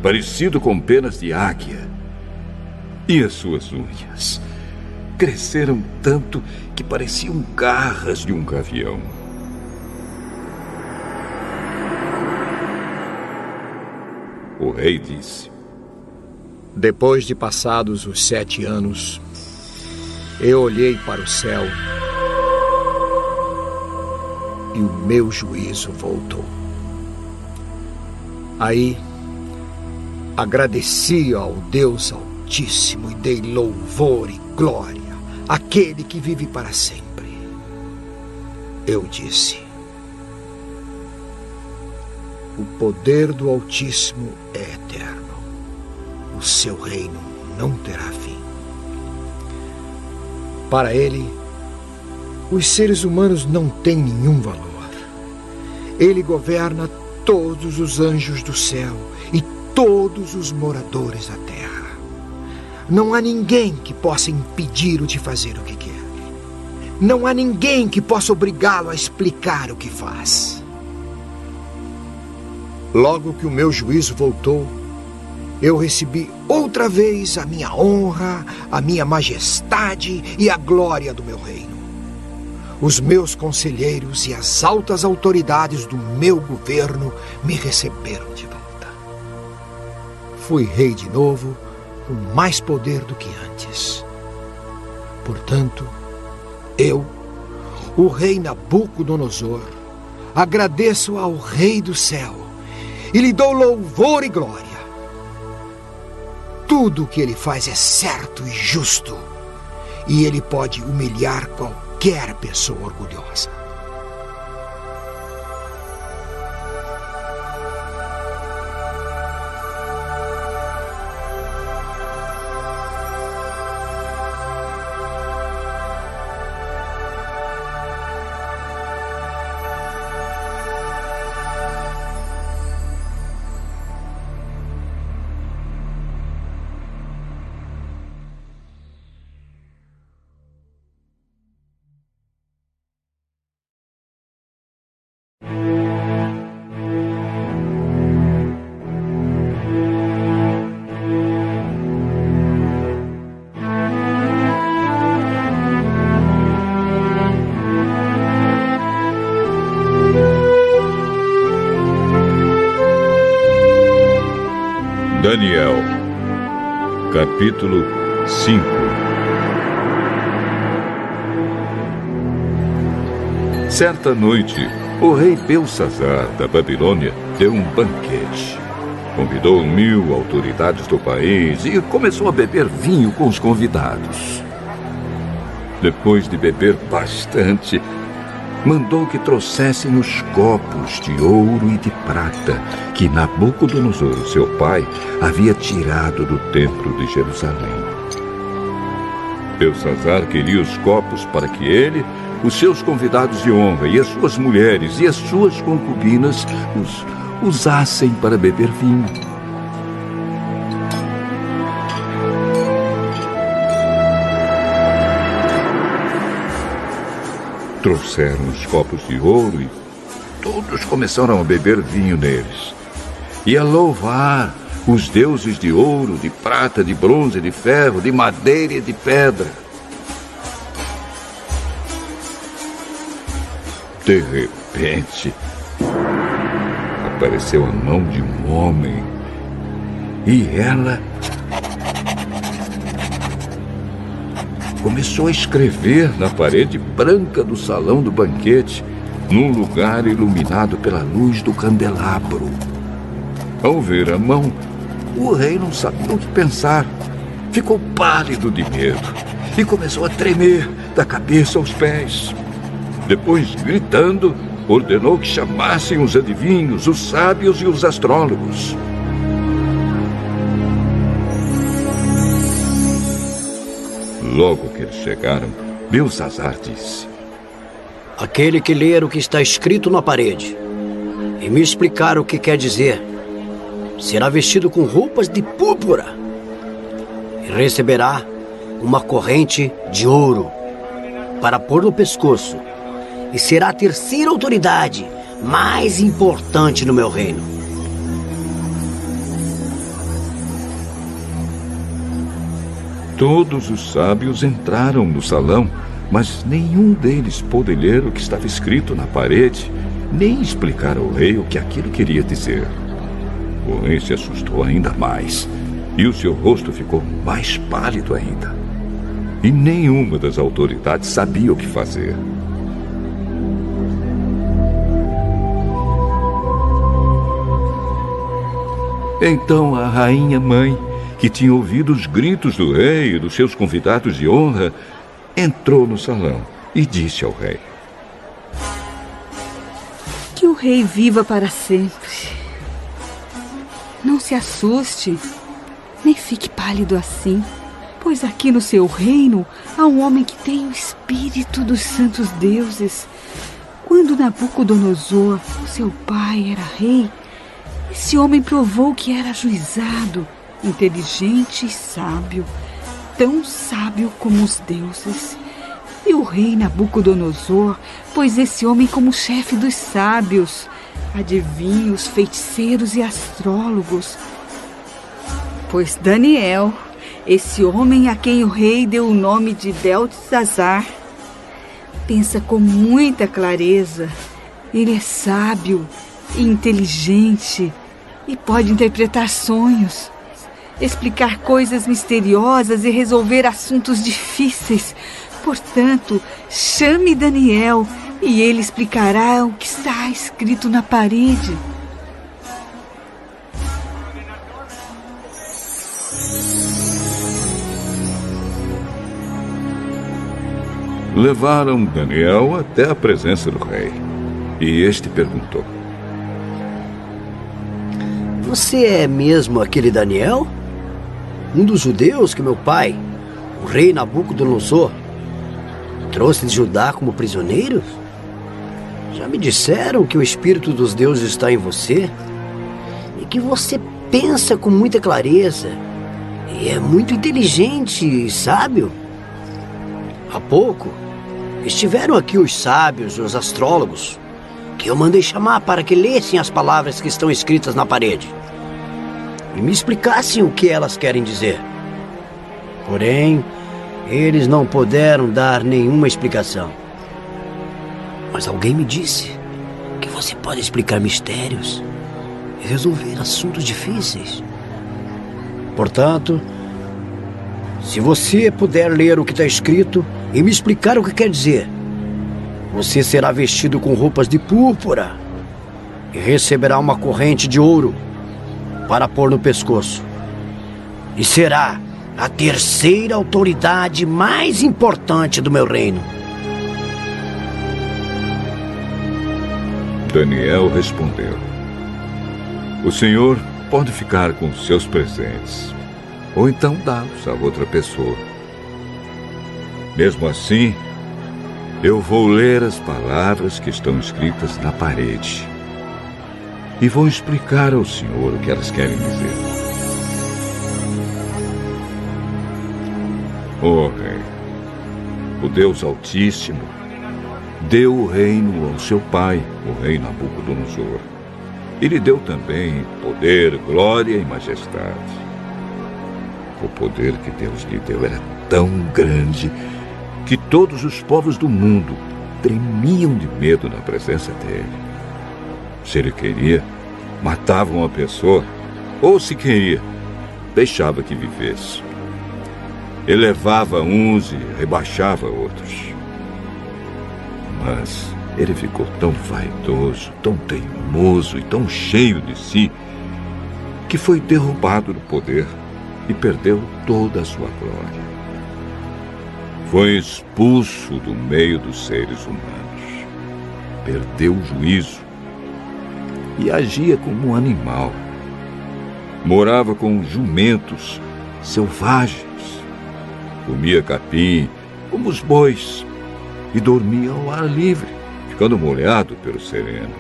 parecido com penas de águia. E as suas unhas cresceram tanto que pareciam garras de um gavião. O rei disse: Depois de passados os sete anos, eu olhei para o céu e o meu juízo voltou. Aí agradeci ao Deus Altíssimo e dei louvor e glória àquele que vive para sempre. Eu disse: O poder do Altíssimo é eterno, o seu reino não terá fim. Para ele, os seres humanos não têm nenhum valor. Ele governa todos os anjos do céu e todos os moradores da terra. Não há ninguém que possa impedi-lo de fazer o que quer. Não há ninguém que possa obrigá-lo a explicar o que faz. Logo que o meu juízo voltou, eu recebi outra vez a minha honra, a minha majestade e a glória do meu reino os meus conselheiros e as altas autoridades do meu governo me receberam de volta. Fui rei de novo, com mais poder do que antes. Portanto, eu, o rei Nabucodonosor, agradeço ao Rei do céu e lhe dou louvor e glória. Tudo o que ele faz é certo e justo, e ele pode humilhar qualquer qualquer pessoa orgulhosa. Capítulo 5 Certa noite, o rei Belsazar da Babilônia deu um banquete. Convidou mil autoridades do país e começou a beber vinho com os convidados. Depois de beber bastante, mandou que trouxessem os copos de ouro e de prata que Nabucodonosor, seu pai, havia tirado do templo de Jerusalém. Belsazar queria os copos para que ele, os seus convidados de honra e as suas mulheres e as suas concubinas os usassem para beber vinho. Trouxeram os copos de ouro e todos começaram a beber vinho neles e a louvar os deuses de ouro, de prata, de bronze, de ferro, de madeira e de pedra. De repente, apareceu a mão de um homem e ela começou a escrever na parede branca do salão do banquete, num lugar iluminado pela luz do candelabro. Ao ver a mão, o rei não sabia o que pensar. Ficou pálido de medo e começou a tremer da cabeça aos pés. Depois, gritando, ordenou que chamassem os adivinhos, os sábios e os astrólogos. Logo que eles chegaram, Belsazar disse: Aquele que ler o que está escrito na parede e me explicar o que quer dizer, será vestido com roupas de púrpura e receberá uma corrente de ouro para pôr no pescoço e será a terceira autoridade mais importante no meu reino. Todos os sábios entraram no salão, mas nenhum deles pôde ler o que estava escrito na parede, nem explicar ao rei o que aquilo queria dizer. O rei se assustou ainda mais e o seu rosto ficou mais pálido ainda. E nenhuma das autoridades sabia o que fazer. Então a rainha mãe, que tinha ouvido os gritos do rei e dos seus convidados de honra, entrou no salão e disse ao rei: Que o rei viva para sempre. Não se assuste, nem fique pálido assim, pois aqui no seu reino há um homem que tem o espírito dos santos deuses. Quando Nabucodonosor, seu pai, era rei, esse homem provou que era ajuizado, inteligente e sábio, tão sábio como os deuses. E o rei Nabucodonosor pôs esse homem como chefe dos sábios, adivinhos, feiticeiros e astrólogos. Pois Daniel, esse homem a quem o rei deu o nome de Beltesazar, pensa com muita clareza. Ele é sábio e inteligente e pode interpretar sonhos, explicar coisas misteriosas e resolver assuntos difíceis. Portanto, chame Daniel e ele explicará o que está escrito na parede. Levaram Daniel até a presença do rei. E este perguntou: Você é mesmo aquele Daniel? Um dos judeus que meu pai, o rei Nabucodonosor, trouxe de Judá como prisioneiros? Já me disseram que o Espírito dos deuses está em você e que você pensa com muita clareza e é muito inteligente e sábio. Há pouco estiveram aqui os sábios, os astrólogos, que eu mandei chamar para que lessem as palavras que estão escritas na parede e me explicassem o que elas querem dizer. Porém, eles não puderam dar nenhuma explicação. Mas alguém me disse que você pode explicar mistérios e resolver assuntos difíceis. Portanto, se você puder ler o que está escrito e me explicar o que quer dizer, você será vestido com roupas de púrpura e receberá uma corrente de ouro para pôr no pescoço. E será a terceira autoridade mais importante do meu reino. Daniel respondeu: O senhor pode ficar com seus presentes, ou então dá-los a outra pessoa. Mesmo assim, Eu vou ler as palavras que estão escritas na parede e vou explicar ao Senhor o que elas querem dizer. Oh, Rei, o Deus Altíssimo deu o reino ao seu pai, o rei Nabucodonosor. E lhe deu também poder, glória e majestade. O poder que Deus lhe deu era tão grande que todos os povos do mundo tremiam de medo na presença dele. Se ele queria, matava uma pessoa, ou se queria, deixava que vivesse. Elevava uns e rebaixava outros. Mas ele ficou tão vaidoso, tão teimoso e tão cheio de si, que foi derrubado do poder e perdeu toda a sua glória. Foi expulso do meio dos seres humanos. Perdeu o juízo e agia como um animal. Morava com jumentos selvagens. Comia capim como os bois e dormia ao ar livre, ficando molhado pelo sereno.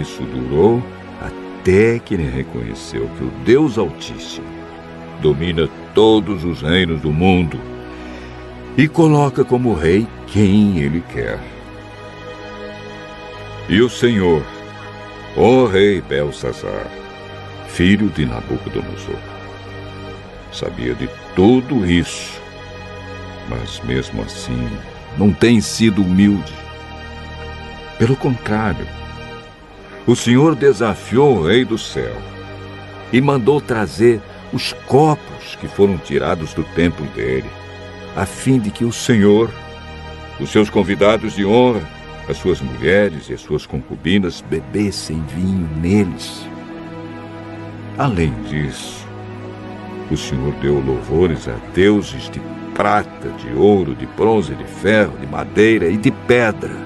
Isso durou até que ele reconheceu que o Deus Altíssimo domina todos os reinos do mundo e coloca como rei quem ele quer. E o Senhor, ó rei Belsazar, filho de Nabucodonosor, sabia de tudo isso, mas mesmo assim não tem sido humilde. Pelo contrário, o Senhor desafiou o rei do céu e mandou trazer os copos que foram tirados do templo dele, a fim de que o Senhor, os seus convidados de honra, as suas mulheres e as suas concubinas bebessem vinho neles. Além disso, o Senhor deu louvores a deuses de prata, de ouro, de bronze, de ferro, de madeira e de pedra,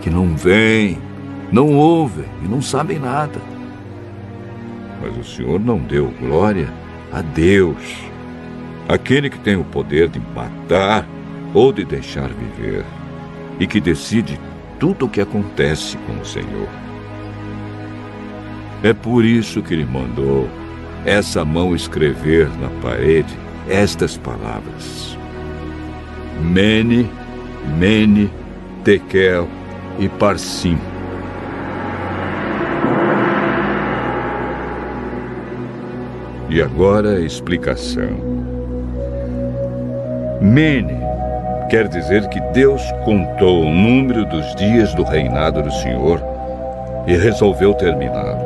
que não veem, não ouvem e não sabem nada. Mas o Senhor não deu glória a Deus, aquele que tem o poder de matar ou de deixar viver e que decide tudo o que acontece com o Senhor. É por isso que ele mandou essa mão escrever na parede estas palavras: Mene, Mene, Tekel e Parsim. E agora a explicação. Mene quer dizer que Deus contou o número dos dias do reinado do Senhor e resolveu terminá-lo.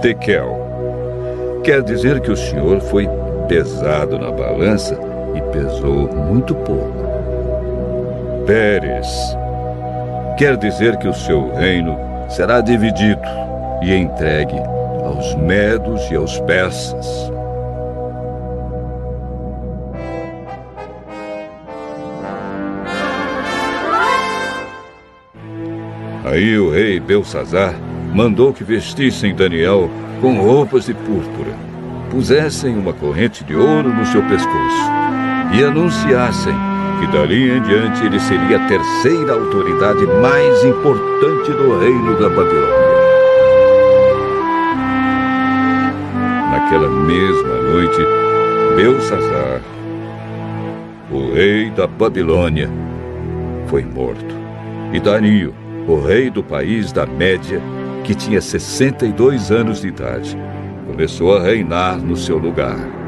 Tekel quer dizer que o Senhor foi pesado na balança e pesou muito pouco. Pérez quer dizer que o seu reino será dividido e entregue aos medos e aos persas. Aí o rei Belsazar mandou que vestissem Daniel com roupas de púrpura, pusessem uma corrente de ouro no seu pescoço e anunciassem que dali em diante ele seria a terceira autoridade mais importante do reino da Babilônia. Naquela mesma noite, Belsazar, o rei da Babilônia, foi morto. E Dario, o rei do país da Média, que tinha 62 anos de idade, começou a reinar no seu lugar.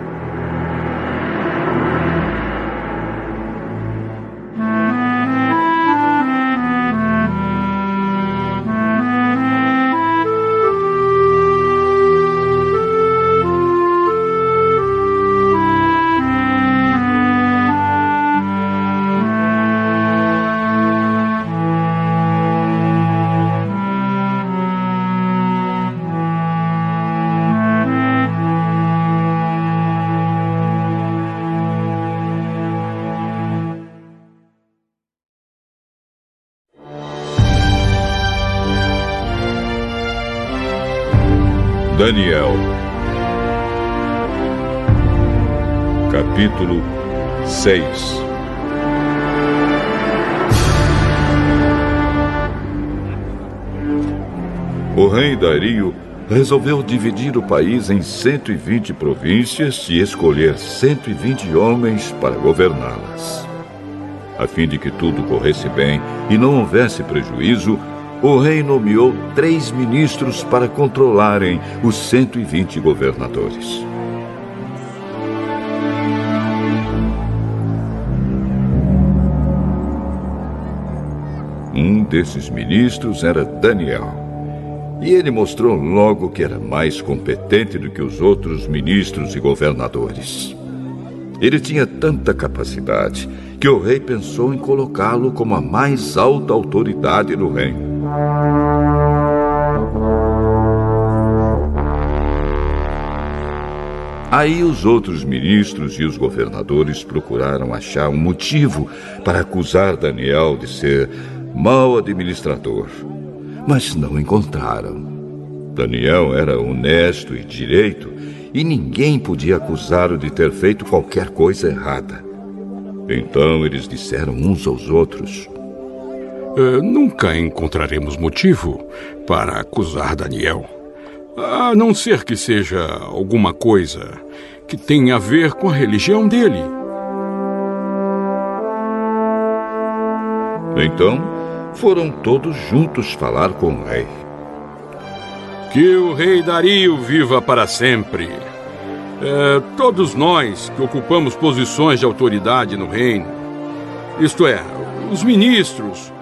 O rei Dario resolveu dividir o país em 120 províncias e escolher 120 homens para governá-las. A fim de que tudo corresse bem e não houvesse prejuízo, o rei nomeou três ministros para controlarem os 120 governadores. Desses ministros era Daniel. E ele mostrou logo que era mais competente do que os outros ministros e governadores. Ele tinha tanta capacidade que o rei pensou em colocá-lo como a mais alta autoridade no reino. Aí os outros ministros e os governadores procuraram achar um motivo para acusar Daniel de ser mau administrador mas não encontraram. Daniel era honesto e direito e ninguém podia acusá-lo de ter feito qualquer coisa errada. Então eles disseram uns aos outros: uh, Nunca encontraremos motivo para acusar Daniel, a não ser que seja alguma coisa que tenha a ver com a religião dele. Então, foram todos juntos falar com o rei. Que o rei Dario viva para sempre. É, todos nós que ocupamos posições de autoridade no reino, isto é, os ministros,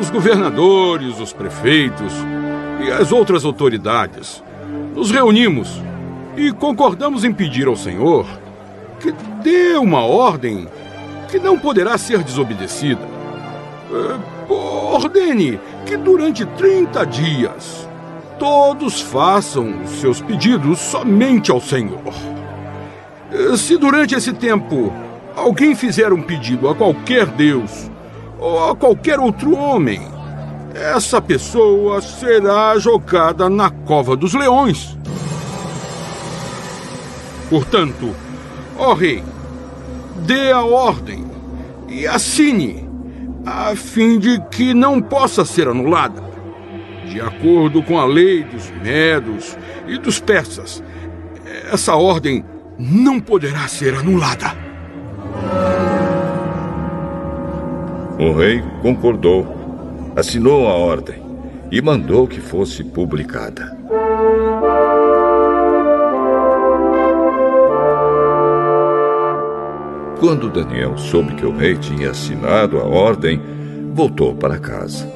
os governadores, os prefeitos e as outras autoridades, nos reunimos e concordamos em pedir ao Senhor que dê uma ordem que não poderá ser desobedecida. É, ordene que durante 30 dias todos façam seus pedidos somente ao Senhor. Se durante esse tempo alguém fizer um pedido a qualquer Deus ou a qualquer outro homem, essa pessoa será jogada na cova dos leões. Portanto, ó rei, dê a ordem e assine a fim de que não possa ser anulada. De acordo com a lei dos Medos e dos Persas, essa ordem não poderá ser anulada. O rei concordou, assinou a ordem e mandou que fosse publicada. Quando Daniel soube que o rei tinha assinado a ordem, voltou para casa.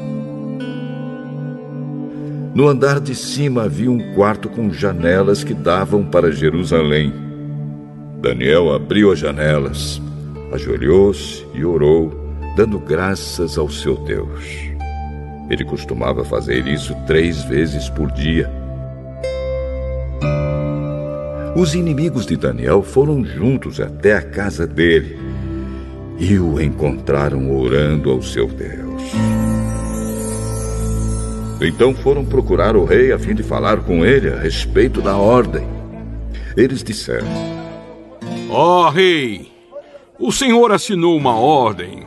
No andar de cima havia um quarto com janelas que davam para Jerusalém. Daniel abriu as janelas, ajoelhou-se e orou, dando graças ao seu Deus. Ele costumava fazer isso três vezes por dia. Os inimigos de Daniel foram juntos até a casa dele e o encontraram orando ao seu Deus. Então foram procurar o rei a fim de falar com ele a respeito da ordem. Eles disseram: Ó oh, rei, o senhor assinou uma ordem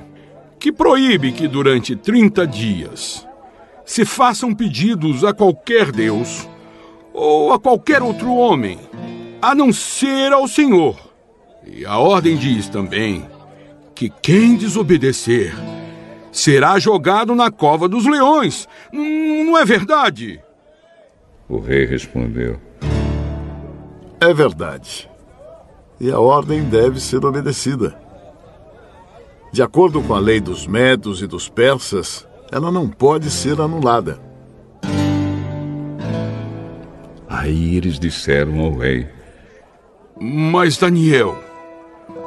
que proíbe que durante 30 dias se façam pedidos a qualquer Deus ou a qualquer outro homem a não ser ao Senhor. E a ordem diz também que quem desobedecer será jogado na cova dos leões. Não é verdade? O rei respondeu: É verdade. E a ordem deve ser obedecida. De acordo com a lei dos Medos e dos Persas, ela não pode ser anulada. Aí eles disseram ao rei: mas Daniel,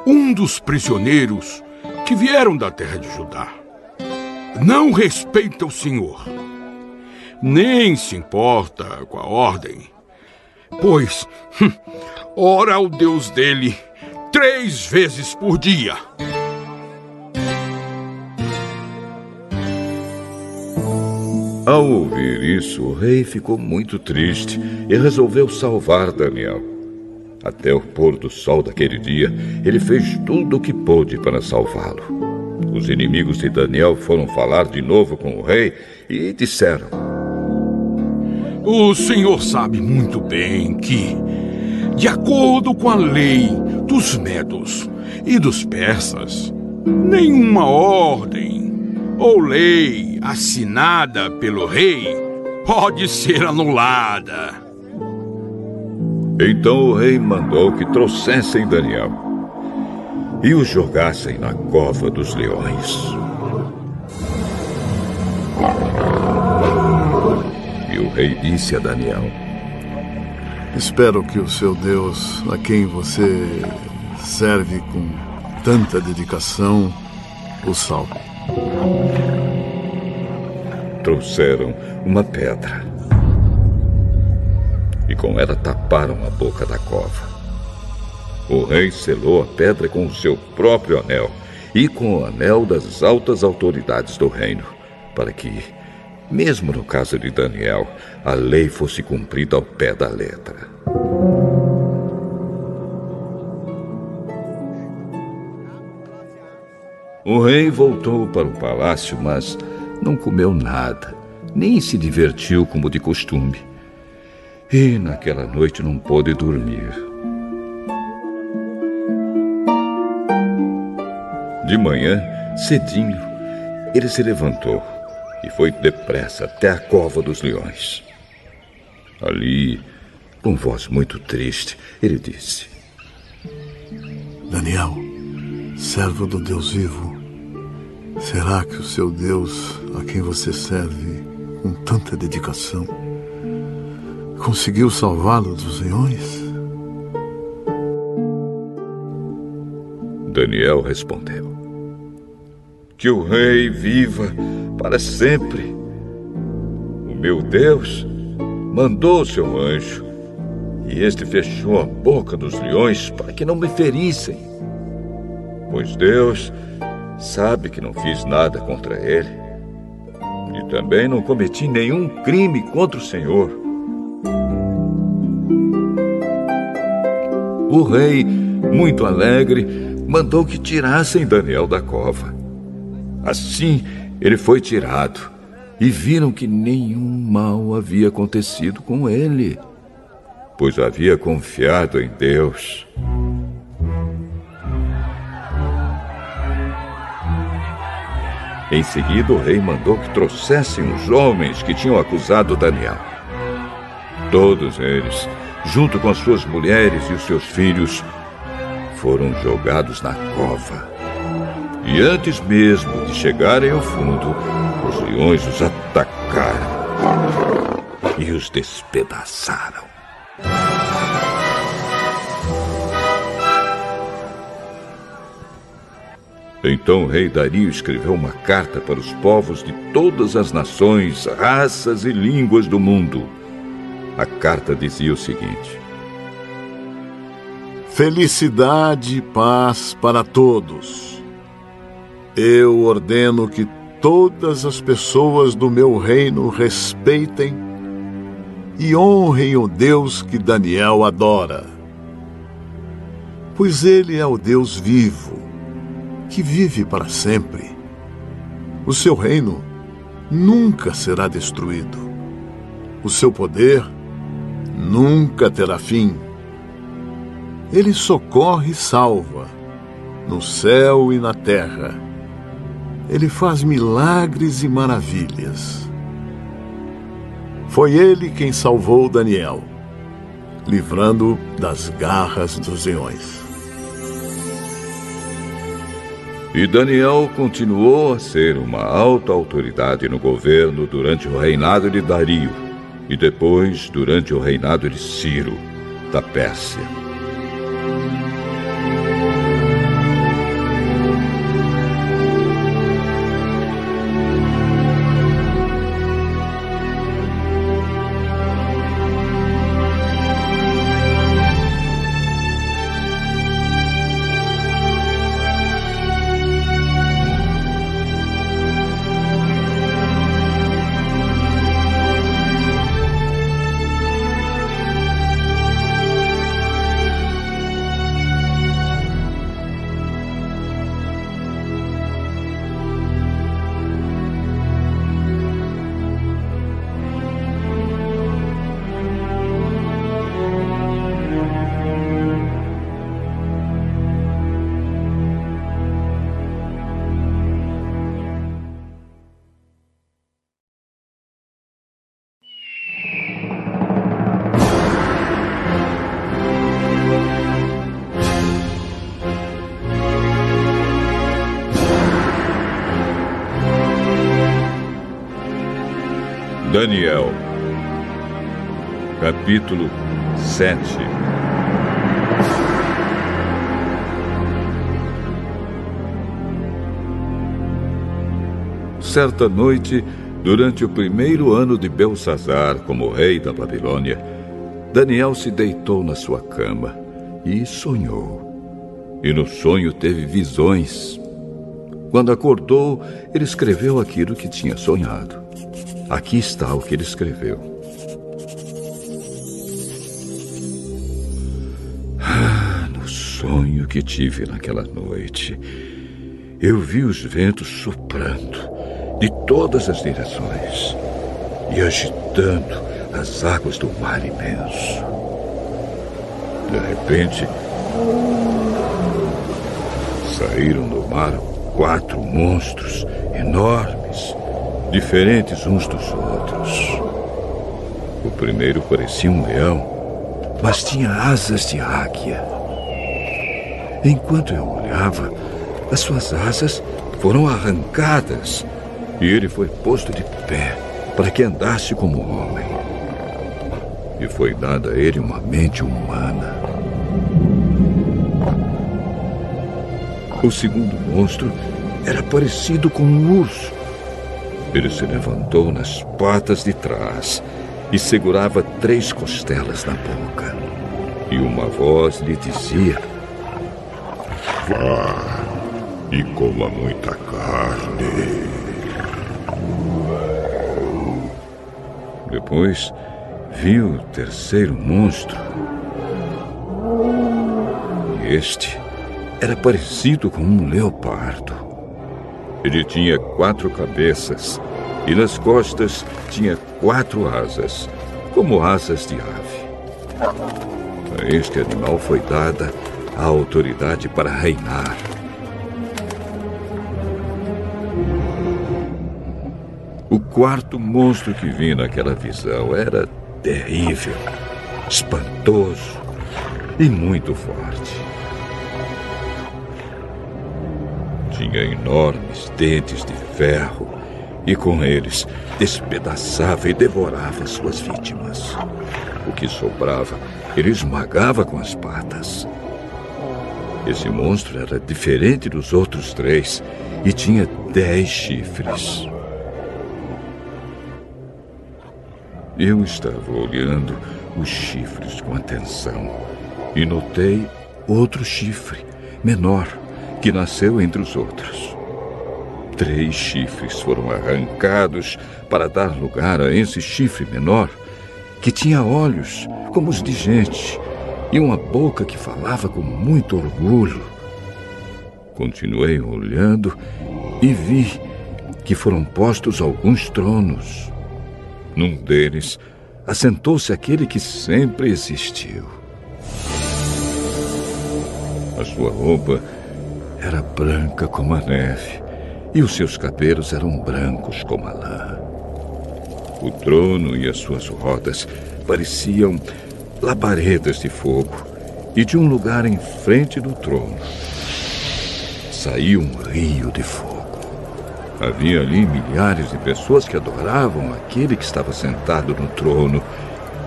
um dos prisioneiros que vieram da terra de Judá, não respeita o Senhor, nem se importa com a ordem, pois hum, ora ao Deus dele três vezes por dia. Ao ouvir isso, o rei ficou muito triste e resolveu salvar Daniel. Até o pôr do sol daquele dia, ele fez tudo o que pôde para salvá-lo. Os inimigos de Daniel foram falar de novo com o rei e disseram: O senhor sabe muito bem que, de acordo com a lei dos medos e dos persas, nenhuma ordem ou lei assinada pelo rei pode ser anulada. Então o rei mandou que trouxessem Daniel e o jogassem na cova dos leões. E o rei disse a Daniel: Espero que o seu Deus, a quem você serve com tanta dedicação, o salve. Trouxeram uma pedra com ela taparam a boca da cova. O rei selou a pedra com o seu próprio anel e com o anel das altas autoridades do reino, para que, mesmo no caso de Daniel, a lei fosse cumprida ao pé da letra. O rei voltou para o palácio, mas não comeu nada, nem se divertiu como de costume. E naquela noite não pôde dormir. De manhã, cedinho, ele se levantou e foi depressa até a cova dos leões. Ali, com voz muito triste, ele disse: Daniel, servo do Deus vivo, será que o seu Deus, a quem você serve com tanta dedicação, conseguiu salvá-lo dos leões? Daniel respondeu: Que o rei viva para sempre. O meu Deus mandou seu anjo e este fechou a boca dos leões para que não me ferissem. Pois Deus sabe que não fiz nada contra ele e também não cometi nenhum crime contra o Senhor. O rei, muito alegre, mandou que tirassem Daniel da cova. Assim, ele foi tirado e viram que nenhum mal havia acontecido com ele, pois havia confiado em Deus. Em seguida, o rei mandou que trouxessem os homens que tinham acusado Daniel. Todos eles junto com as suas mulheres e os seus filhos, foram jogados na cova. E antes mesmo de chegarem ao fundo, os leões os atacaram e os despedaçaram. Então o rei Dario escreveu uma carta para os povos de todas as nações, raças e línguas do mundo a carta dizia o seguinte: Felicidade e paz para todos. Eu ordeno que todas as pessoas do meu reino respeitem e honrem o Deus que Daniel adora. Pois ele é o Deus vivo, que vive para sempre. O seu reino nunca será destruído. O seu poder nunca terá fim. Ele socorre e salva, no céu e na terra. Ele faz milagres e maravilhas. Foi ele quem salvou Daniel, livrando das garras dos leões. E Daniel continuou a ser uma alta autoridade no governo durante o reinado de Dario e depois durante o reinado de Ciro, da Pérsia. Capítulo 7 Certa noite, durante o primeiro ano de Belsazar como rei da Babilônia, Daniel se deitou na sua cama e sonhou. E no sonho teve visões. Quando acordou, ele escreveu aquilo que tinha sonhado. Aqui está o que ele escreveu. Que tive naquela noite, eu vi os ventos soprando de todas as direções e agitando as águas do mar imenso. De repente, saíram do mar quatro monstros enormes diferentes uns dos outros. O primeiro parecia um leão, mas tinha asas de águia. Enquanto eu olhava, as suas asas foram arrancadas e ele foi posto de pé para que andasse como homem. E foi dada a ele uma mente humana. O segundo monstro era parecido com um urso ele se levantou nas patas de trás e segurava três costelas na boca. E uma voz lhe dizia: Vá e coma muita carne. Depois viu o terceiro monstro. E este era parecido com um leopardo. Ele tinha quatro cabeças e nas costas tinha quatro asas, como asas de ave. A este animal foi dada a autoridade para reinar. O quarto monstro que vi naquela visão era terrível, espantoso e muito forte. Tinha enormes dentes de ferro e com eles despedaçava e devorava suas vítimas. O que sobrava, ele esmagava com as patas. Esse monstro era diferente dos outros três e tinha dez chifres. Eu estava olhando os chifres com atenção e notei outro chifre, menor, que nasceu entre os outros. Três chifres foram arrancados para dar lugar a esse chifre menor, que tinha olhos como os de gente e uma boca que falava com muito orgulho. Continuei olhando e vi que foram postos alguns tronos. Num deles, assentou-se aquele que sempre existiu. A sua roupa era branca como a neve e os seus cabelos eram brancos como a lã. O trono e as suas rodas pareciam labaredas de fogo, e de um lugar em frente do trono saía um rio de fogo. Havia ali milhares de pessoas que adoravam aquele que estava sentado no trono,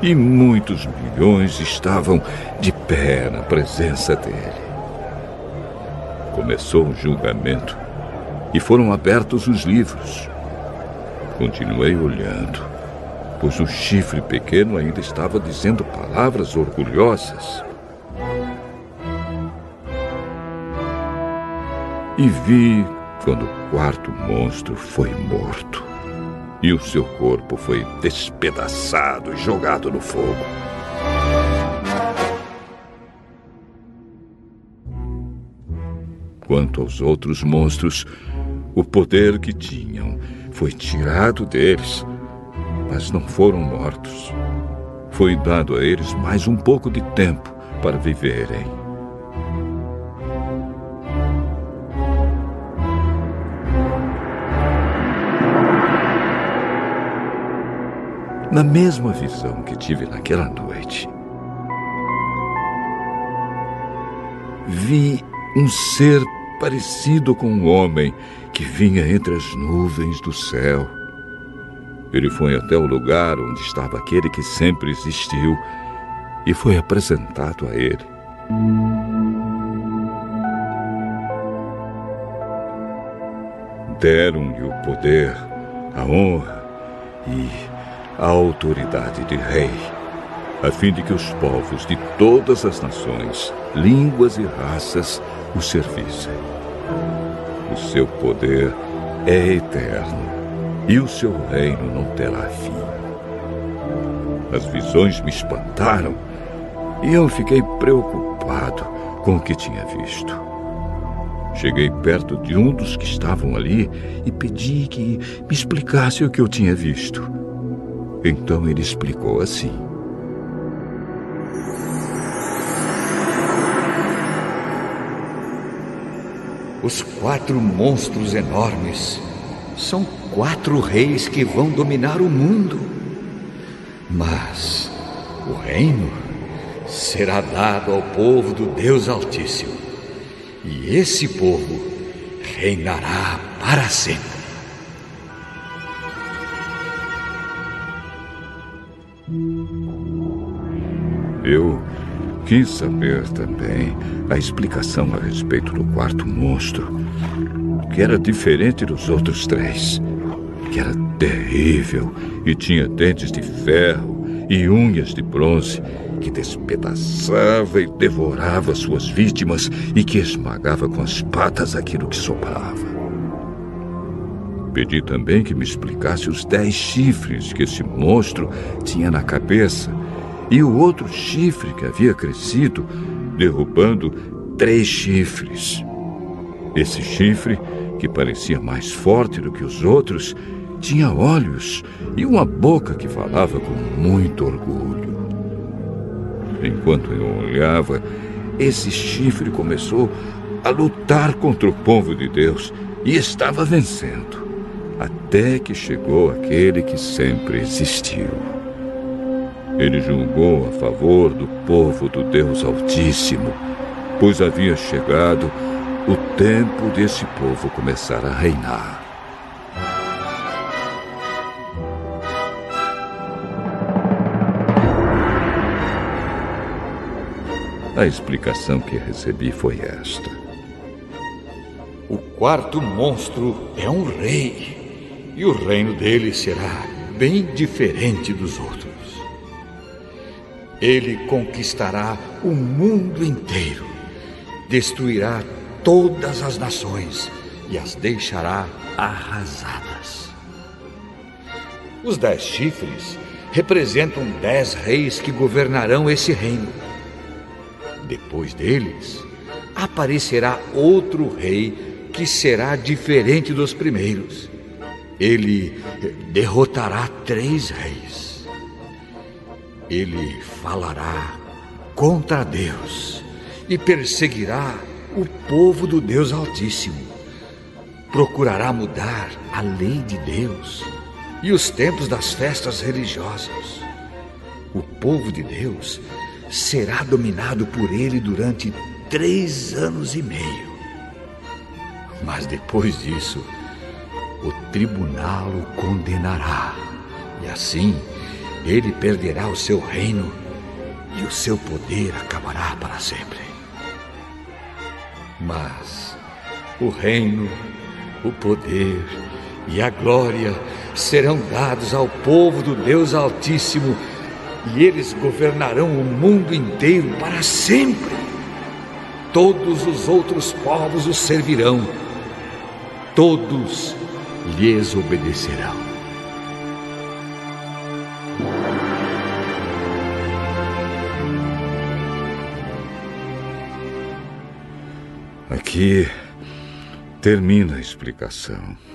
e muitos milhões estavam de pé na presença dele. Começou o julgamento e foram abertos os livros. Continuei olhando, pois o chifre pequeno ainda estava dizendo palavras orgulhosas. E vi quando o quarto monstro foi morto e o seu corpo foi despedaçado e jogado no fogo. Quanto aos outros monstros, o poder que tinham foi tirado deles, mas não foram mortos. Foi dado a eles mais um pouco de tempo para viverem. Na mesma visão que tive naquela noite, vi um ser parecido com um homem que vinha entre as nuvens do céu. Ele foi até o lugar onde estava aquele que sempre existiu e foi apresentado a ele. Deram-lhe o poder, a honra e a autoridade de rei, a fim de que os povos de todas as nações, línguas e raças o servissem. O seu poder é eterno e o seu reino não terá fim. As visões me espantaram e eu fiquei preocupado com o que tinha visto. Cheguei perto de um dos que estavam ali e pedi que me explicasse o que eu tinha visto. Então ele explicou assim. Os quatro monstros enormes são quatro reis que vão dominar o mundo. Mas o reino será dado ao povo do Deus Altíssimo. E esse povo reinará para sempre. Eu quis saber também a explicação a respeito do quarto monstro, que era diferente dos outros três, que era terrível e tinha dentes de ferro e unhas de bronze, que despedaçava e devorava suas vítimas e que esmagava com as patas aquilo que sobrava. Pedi também que me explicasse os dez chifres que esse monstro tinha na cabeça e o outro chifre que havia crescido, derrubando três chifres. Esse chifre, que parecia mais forte do que os outros, tinha olhos e uma boca que falava com muito orgulho. Enquanto eu olhava, esse chifre começou a lutar contra o povo de Deus e estava vencendo, até que chegou aquele que sempre existiu. Ele julgou a favor do povo do Deus Altíssimo, pois havia chegado o tempo desse povo começar a reinar. A explicação que recebi foi esta. O quarto monstro é um rei, e o reino dele será bem diferente dos outros. Ele conquistará o mundo inteiro, destruirá todas as nações e as deixará arrasadas. Os dez chifres representam dez reis que governarão esse reino. Depois deles, aparecerá outro rei que será diferente dos primeiros. Ele derrotará três reis ele falará contra Deus e perseguirá o povo do Deus Altíssimo. Procurará mudar a lei de Deus e os tempos das festas religiosas. O povo de Deus será dominado por ele durante três anos e meio. Mas depois disso, o tribunal o condenará. E assim, ele perderá o seu reino e o seu poder acabará para sempre. Mas o reino, o poder e a glória serão dados ao povo do Deus Altíssimo e eles governarão o mundo inteiro para sempre. Todos os outros povos os servirão, todos lhes obedecerão. Aqui termina a explicação.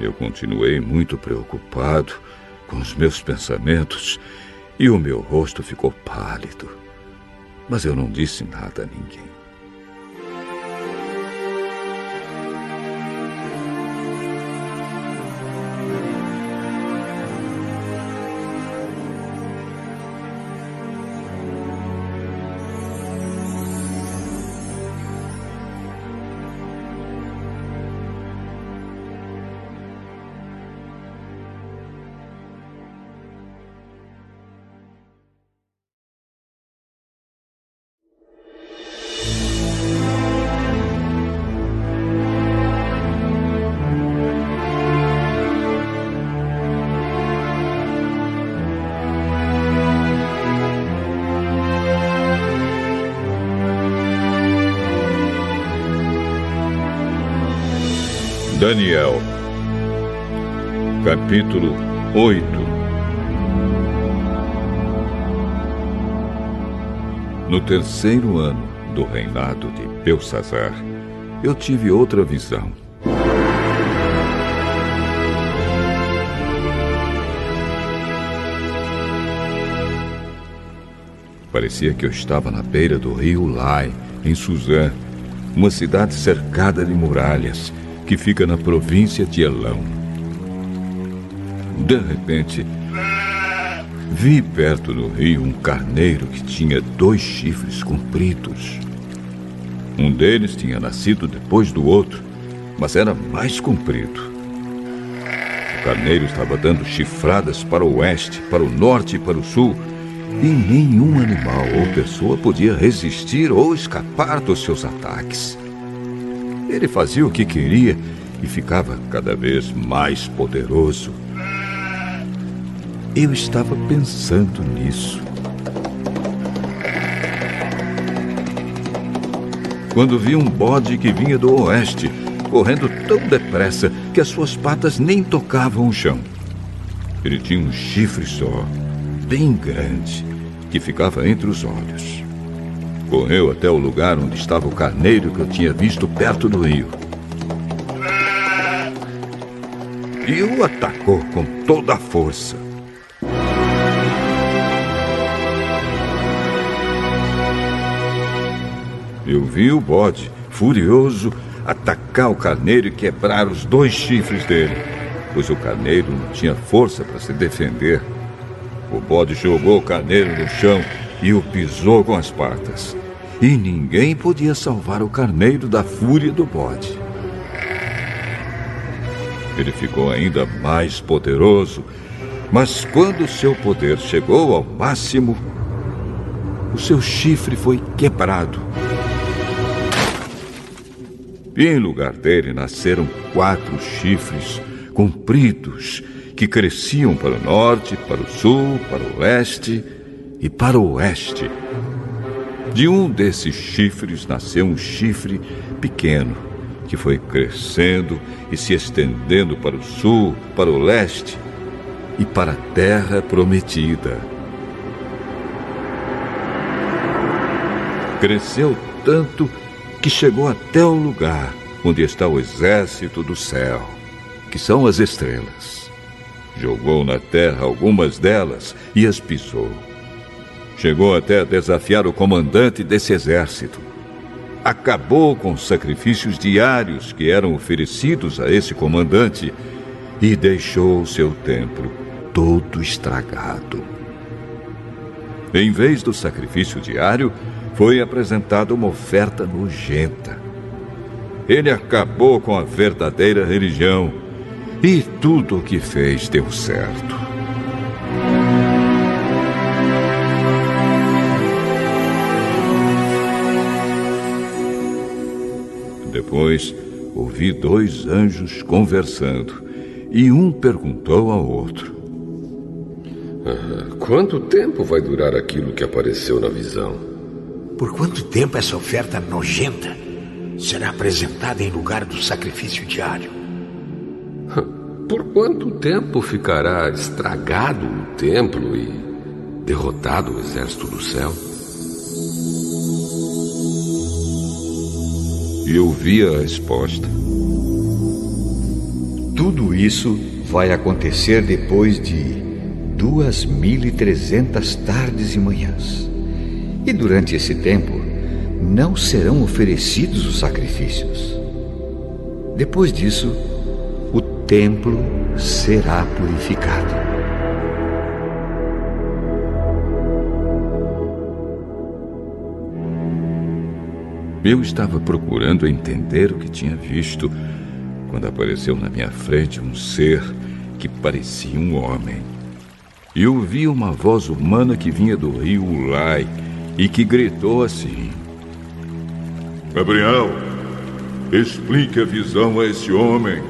Eu continuei muito preocupado com os meus pensamentos e o meu rosto ficou pálido. Mas eu não disse nada a ninguém. Daniel, capítulo 8 No terceiro ano do reinado de Belsazar, eu tive outra visão. Parecia que eu estava na beira do rio Lai, em Suzã, uma cidade cercada de muralhas que fica na província de Elão. De repente, vi perto do rio um carneiro que tinha dois chifres compridos. Um deles tinha nascido depois do outro, mas era mais comprido. O carneiro estava dando chifradas para o oeste, para o norte e para o sul e nenhum animal ou pessoa podia resistir ou escapar dos seus ataques. Ele fazia o que queria e ficava cada vez mais poderoso. Eu estava pensando nisso. Quando vi um bode que vinha do oeste, correndo tão depressa que as suas patas nem tocavam o chão. Ele tinha um chifre só bem grande que ficava entre os olhos. Correu até o lugar onde estava o carneiro que eu tinha visto perto do rio. E o atacou com toda a força. Eu vi o bode, furioso, atacar o carneiro e quebrar os dois chifres dele, pois o carneiro não tinha força para se defender. O bode jogou o carneiro no chão e o pisou com as patas. E ninguém podia salvar o carneiro da fúria do bode. Ele ficou ainda mais poderoso, mas quando seu poder chegou ao máximo, o seu chifre foi quebrado. E em lugar dele nasceram quatro chifres compridos que cresciam para o norte, para o sul, para o leste e para o oeste. De um desses chifres nasceu um chifre pequeno, que foi crescendo e se estendendo para o sul, para o leste e para a terra prometida. Cresceu tanto que chegou até o lugar onde está o exército do céu, que são as estrelas. Jogou na terra algumas delas e as pisou. Chegou até a desafiar o comandante desse exército. Acabou com os sacrifícios diários que eram oferecidos a esse comandante e deixou seu templo todo estragado. Em vez do sacrifício diário, foi apresentada uma oferta nojenta. Ele acabou com a verdadeira religião e tudo o que fez deu certo. Depois, ouvi dois anjos conversando e um perguntou ao outro: ah, Quanto tempo vai durar aquilo que apareceu na visão? Por quanto tempo essa oferta nojenta será apresentada em lugar do sacrifício diário? Por quanto tempo ficará estragado o templo e derrotado o exército do céu? E eu vi a resposta. Tudo isso vai acontecer depois de duas mil e trezentas tardes e manhãs. E durante esse tempo não serão oferecidos os sacrifícios. Depois disso, templo será purificado. Eu estava procurando entender o que tinha visto quando apareceu na minha frente um ser que parecia um homem. E ouvi uma voz humana que vinha do rio Ulai e que gritou assim: Gabriel, explique a visão a esse homem.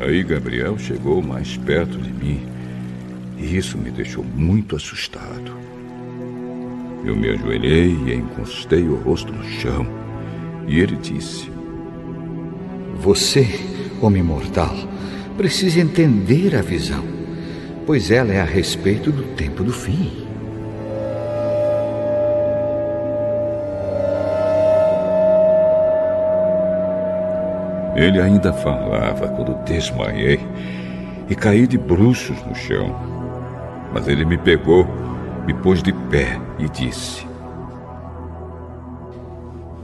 Aí Gabriel chegou mais perto de mim e isso me deixou muito assustado. Eu me ajoelhei e encostei o rosto no chão e ele disse: Você, homem mortal, precisa entender a visão, pois ela é a respeito do tempo do fim. Ele ainda falava quando desmaiei e caí de bruços no chão. Mas ele me pegou, me pôs de pé e disse: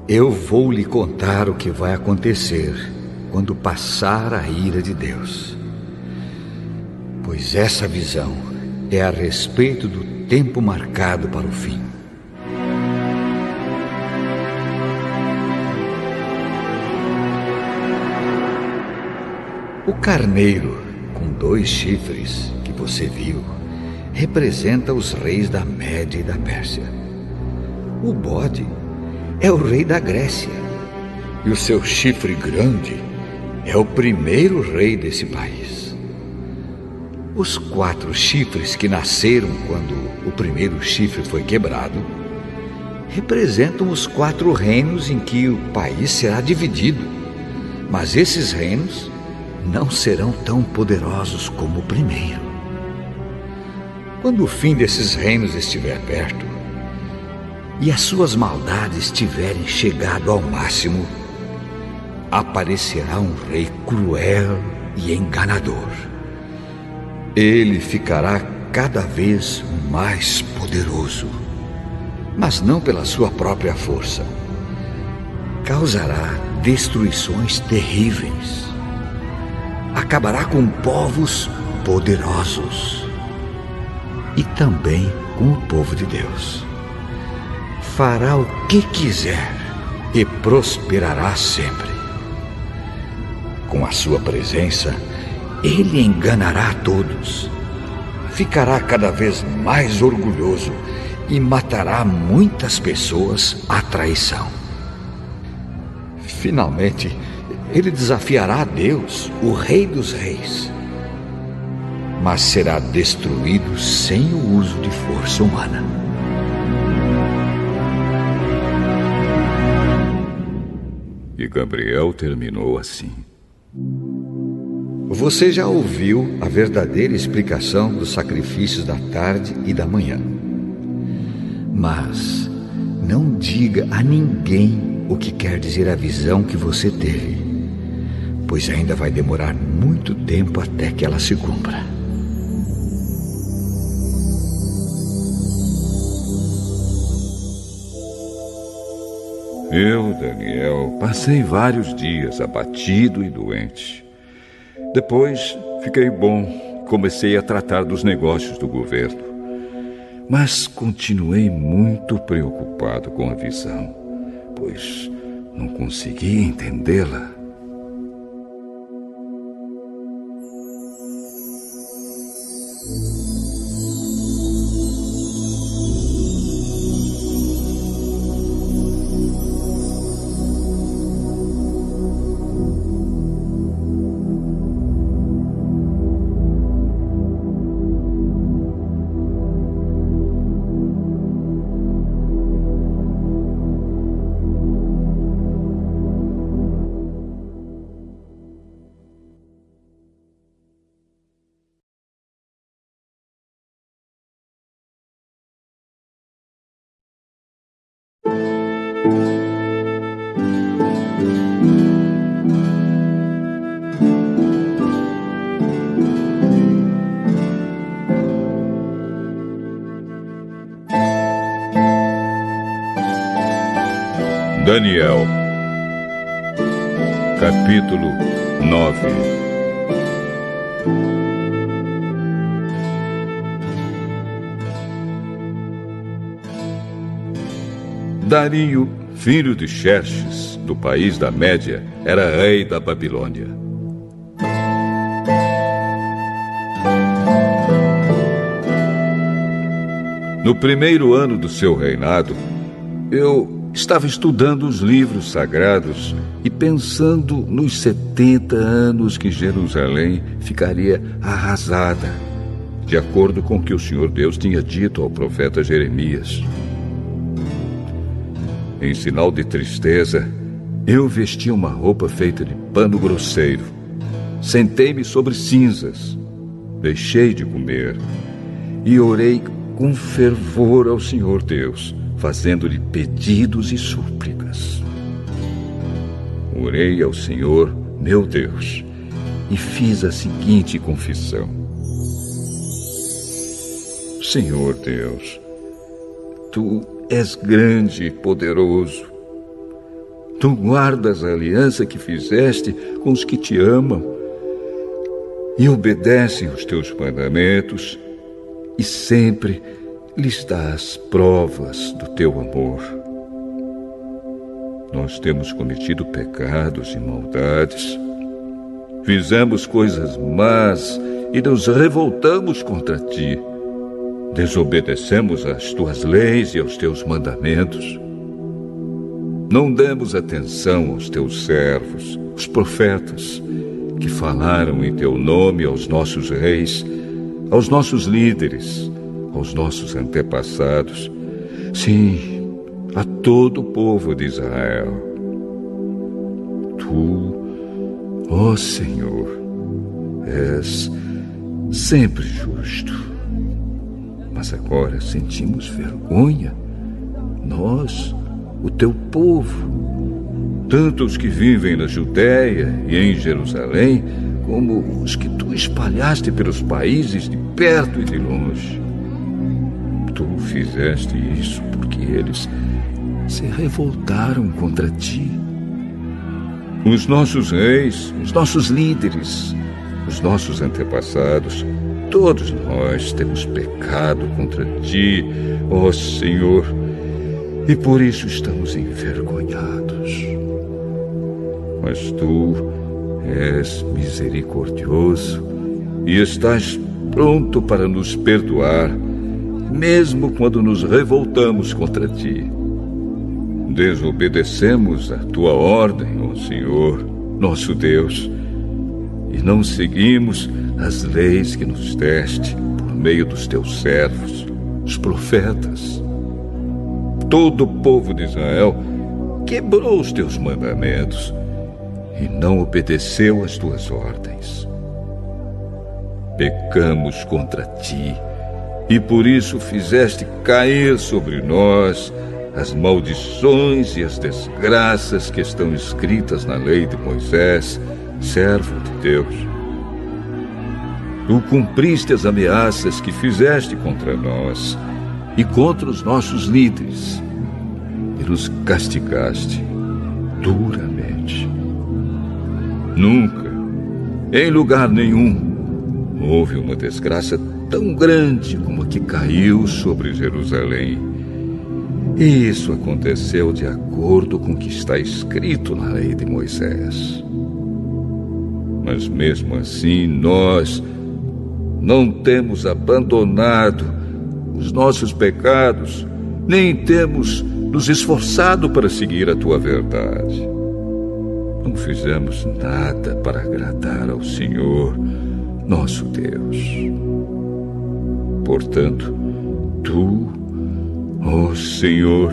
Eu vou lhe contar o que vai acontecer quando passar a ira de Deus. Pois essa visão é a respeito do tempo marcado para o fim. O carneiro com dois chifres que você viu representa os reis da Média e da Pérsia. O bode é o rei da Grécia e o seu chifre grande é o primeiro rei desse país. Os quatro chifres que nasceram quando o primeiro chifre foi quebrado representam os quatro reinos em que o país será dividido. Mas esses reinos não serão tão poderosos como o primeiro. Quando o fim desses reinos estiver perto e as suas maldades tiverem chegado ao máximo, aparecerá um rei cruel e enganador. Ele ficará cada vez mais poderoso, mas não pela sua própria força. Causará destruições terríveis acabará com povos poderosos e também com o povo de Deus. Fará o que quiser e prosperará sempre. Com a sua presença, ele enganará todos. Ficará cada vez mais orgulhoso e matará muitas pessoas à traição. Finalmente, ele desafiará a Deus, o Rei dos Reis, mas será destruído sem o uso de força humana. E Gabriel terminou assim. Você já ouviu a verdadeira explicação dos sacrifícios da tarde e da manhã. Mas não diga a ninguém o que quer dizer a visão que você teve pois ainda vai demorar muito tempo até que ela se cumpra. Eu, Daniel, passei vários dias abatido e doente. Depois fiquei bom e comecei a tratar dos negócios do governo. Mas continuei muito preocupado com a visão, pois não conseguia entendê-la. Capítulo 9 Dario, filho de Xerxes, do país da Média, era rei da Babilônia. No primeiro ano do seu reinado, eu Estava estudando os livros sagrados e pensando nos 70 anos que Jerusalém ficaria arrasada, de acordo com o que o Senhor Deus tinha dito ao profeta Jeremias. Em sinal de tristeza, Eu vesti uma roupa feita de pano grosseiro. Sentei-me sobre cinzas. Deixei de comer e orei com fervor ao Senhor Deus, fazendo-lhe pedidos e súplicas. Orei ao Senhor, meu Deus, e fiz a seguinte confissão: Senhor Deus, tu és grande e poderoso. Tu guardas a aliança que fizeste com os que te amam e obedecem os teus mandamentos e sempre lhes dás provas do teu amor. Nós temos cometido pecados e maldades, fizemos coisas más e nos revoltamos contra ti. Desobedecemos às tuas leis e aos teus mandamentos. Não demos atenção aos teus servos, os profetas, que falaram em teu nome aos nossos reis, aos nossos líderes, aos nossos antepassados, sim, a todo o povo de Israel. Tu, ó Senhor, és sempre justo. Mas agora sentimos vergonha, nós, o teu povo, tanto os que vivem na Judéia e em Jerusalém, como os que tu espalhaste pelos países de perto e de longe. Tu fizeste isso porque eles se revoltaram contra ti. Os nossos reis, os nossos líderes, os nossos antepassados, todos nós temos pecado contra ti, ó Senhor e por isso estamos envergonhados. Mas tu és misericordioso e estás pronto para nos perdoar, mesmo quando nos revoltamos contra ti. Desobedecemos a tua ordem, ó Senhor, nosso Deus, e não seguimos as leis que nos deste por meio dos teus servos, os profetas todo o povo de Israel quebrou os teus mandamentos e não obedeceu às tuas ordens. Pecamos contra ti e por isso fizeste cair sobre nós as maldições e as desgraças que estão escritas na lei de Moisés, servo de Deus. Tu cumpriste as ameaças que fizeste contra nós e contra os nossos líderes, e nos castigaste duramente. Nunca, em lugar nenhum, houve uma desgraça tão grande como a que caiu sobre Jerusalém. E isso aconteceu de acordo com o que está escrito na lei de Moisés. Mas mesmo assim, nós não temos abandonado os nossos pecados, nem temos nos esforçado para seguir a tua verdade. Não fizemos nada para agradar ao Senhor, nosso Deus. Portanto, tu, ó oh Senhor,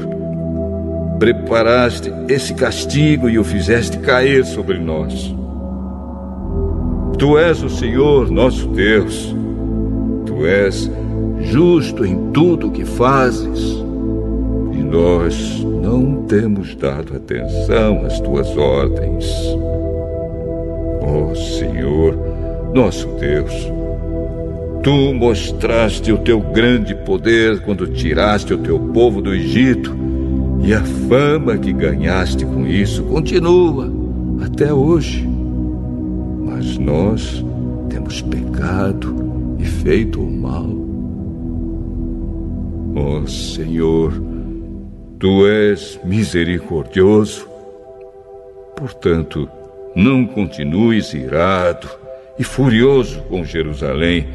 preparaste esse castigo e o fizeste cair sobre nós. Tu és o Senhor, nosso Deus. Tu és justo em tudo o que fazes. E nós não temos dado atenção às tuas ordens. Ó oh, Senhor, nosso Deus, tu mostraste o teu grande poder quando tiraste o teu povo do Egito, e a fama que ganhaste com isso continua até hoje. Mas nós temos pecado e feito o mal. Ó oh, Senhor, tu és misericordioso. Portanto, não continues irado e furioso com Jerusalém,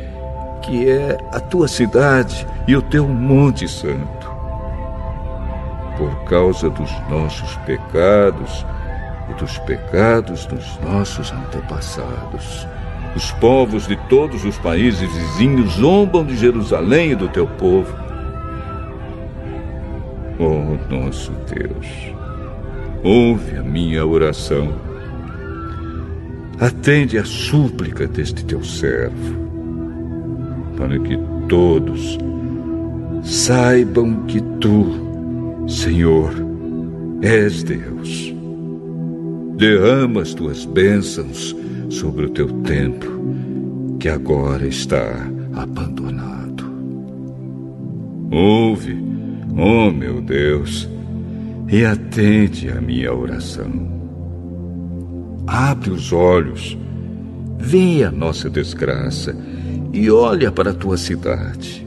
que é a tua cidade e o teu Monte Santo. Por causa dos nossos pecados e dos pecados dos nossos antepassados. Os povos de todos os países vizinhos zombam de Jerusalém e do teu povo oh nosso Deus. ouve a minha oração. Atende a súplica deste teu servo, para que todos saibam que tu, Senhor, és Deus. Derrama as tuas bênçãos sobre o teu templo, que agora está abandonado. Ouve, ó oh meu Deus, e atende a minha oração. Abre os olhos, vê a nossa desgraça e olha para a tua cidade.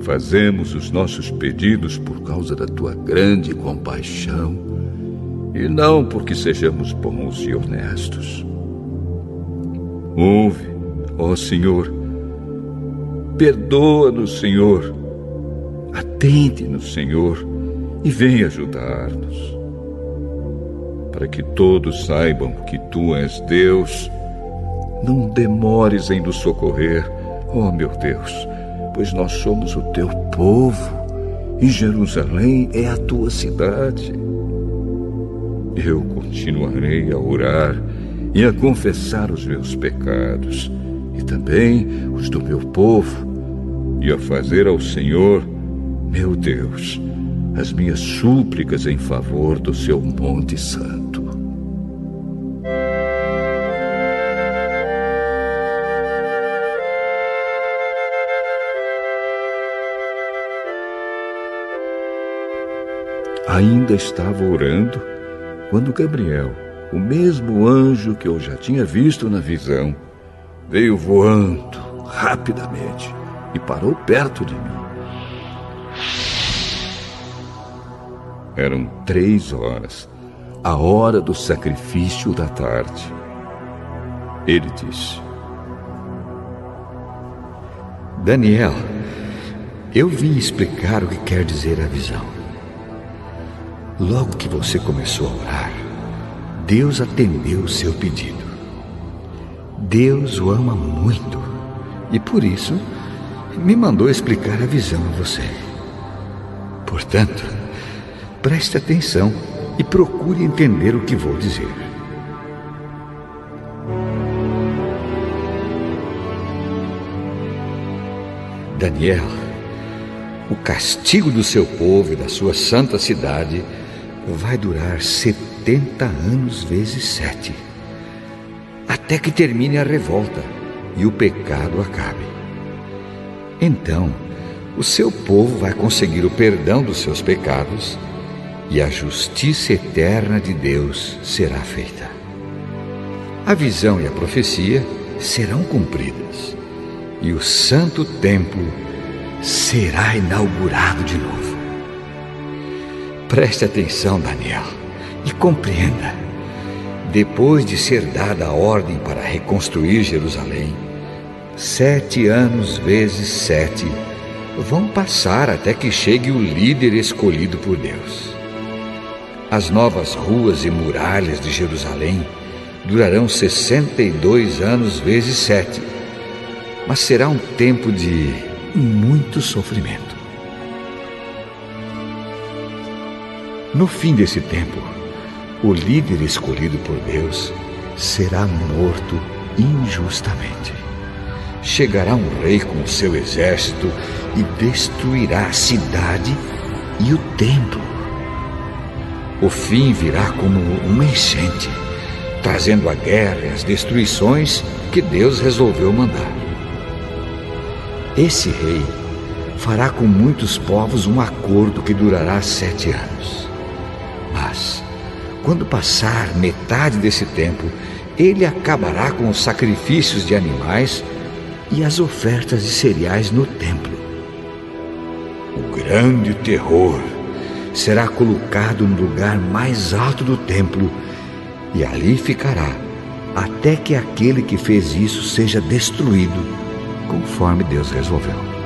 Fazemos os nossos pedidos por causa da tua grande compaixão e não porque sejamos bons e honestos. Ouve, ó Senhor, perdoa-nos, Senhor, atende-nos, Senhor, e vem ajudar-nos. Para que todos saibam que tu és Deus, não demores em nos socorrer, ó meu Deus, pois nós somos o teu povo e Jerusalém é a tua cidade. Eu continuarei a orar e a confessar os meus pecados e também os do meu povo e a fazer ao Senhor, meu Deus, as minhas súplicas em favor do seu Monte Santo. Ainda estava orando quando Gabriel, o mesmo anjo que eu já tinha visto na visão, veio voando rapidamente e parou perto de mim. Eram três horas, a hora do sacrifício da tarde. Ele disse: Daniel, eu vim explicar o que quer dizer a visão. Logo que você começou a orar, Deus atendeu o seu pedido. Deus o ama muito e por isso me mandou explicar a visão a você. Portanto, preste atenção e procure entender o que vou dizer. Daniel, o castigo do seu povo e da sua santa cidade vai durar 70 anos vezes sete, até que termine a revolta e o pecado acabe. Então, o seu povo vai conseguir o perdão dos seus pecados e a justiça eterna de Deus será feita. A visão e a profecia serão cumpridas e o santo templo será inaugurado de novo. Preste atenção, Daniel, e compreenda. Depois de ser dada a ordem para reconstruir Jerusalém, sete anos vezes sete vão passar até que chegue o líder escolhido por Deus. As novas ruas e muralhas de Jerusalém durarão 62 anos vezes sete, mas será um tempo de muito sofrimento. No fim desse tempo, o líder escolhido por Deus será morto injustamente. Chegará um rei com o seu exército e destruirá a cidade e o templo. O fim virá como uma enchente, trazendo a guerra e as destruições que Deus resolveu mandar. Esse rei fará com muitos povos um acordo que durará sete anos. Quando passar metade desse tempo, ele acabará com os sacrifícios de animais e as ofertas de cereais no templo. O grande terror será colocado no lugar mais alto do templo e ali ficará até que aquele que fez isso seja destruído, conforme Deus resolveu.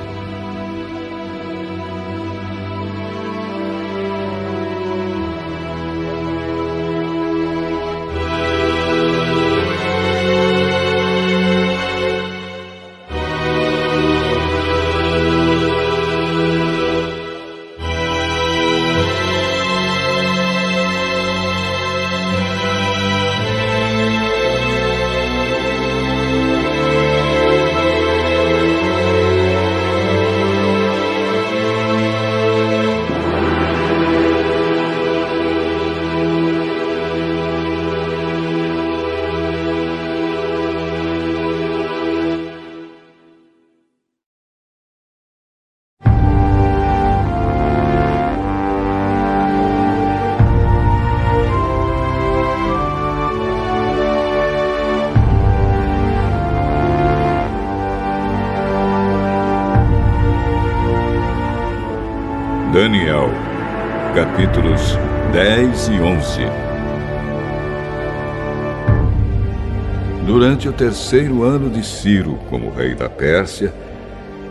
Terceiro ano de Ciro como rei da Pérsia,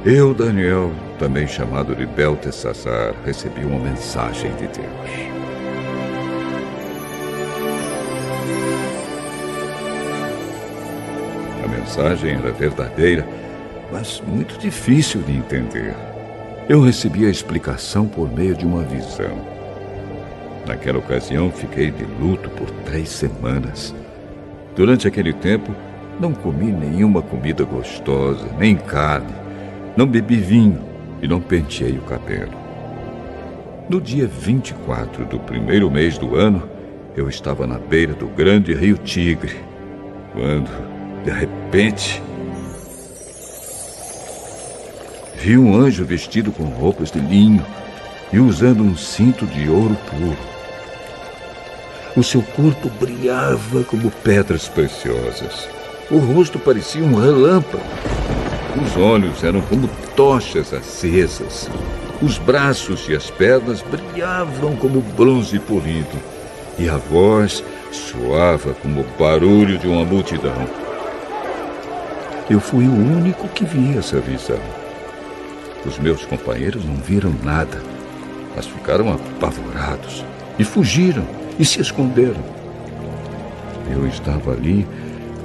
eu, Daniel, também chamado de Beltesazar, recebi uma mensagem de Deus. A mensagem era verdadeira, mas muito difícil de entender. Eu recebi a explicação por meio de uma visão. Naquela ocasião, fiquei de luto por três semanas. Durante aquele tempo, não comi nenhuma comida gostosa, nem carne, não bebi vinho e não penteei o cabelo. No dia 24 do primeiro mês do ano, eu estava na beira do grande rio Tigre, quando, de repente, vi um anjo vestido com roupas de linho e usando um cinto de ouro puro. O seu corpo brilhava como pedras preciosas. O rosto parecia um relâmpago. Os olhos eram como tochas acesas. Os braços e as pernas brilhavam como bronze polido. E a voz soava como o barulho de uma multidão. Eu fui o único que vi essa visão. Os meus companheiros não viram nada, mas ficaram apavorados e fugiram e se esconderam. Eu estava ali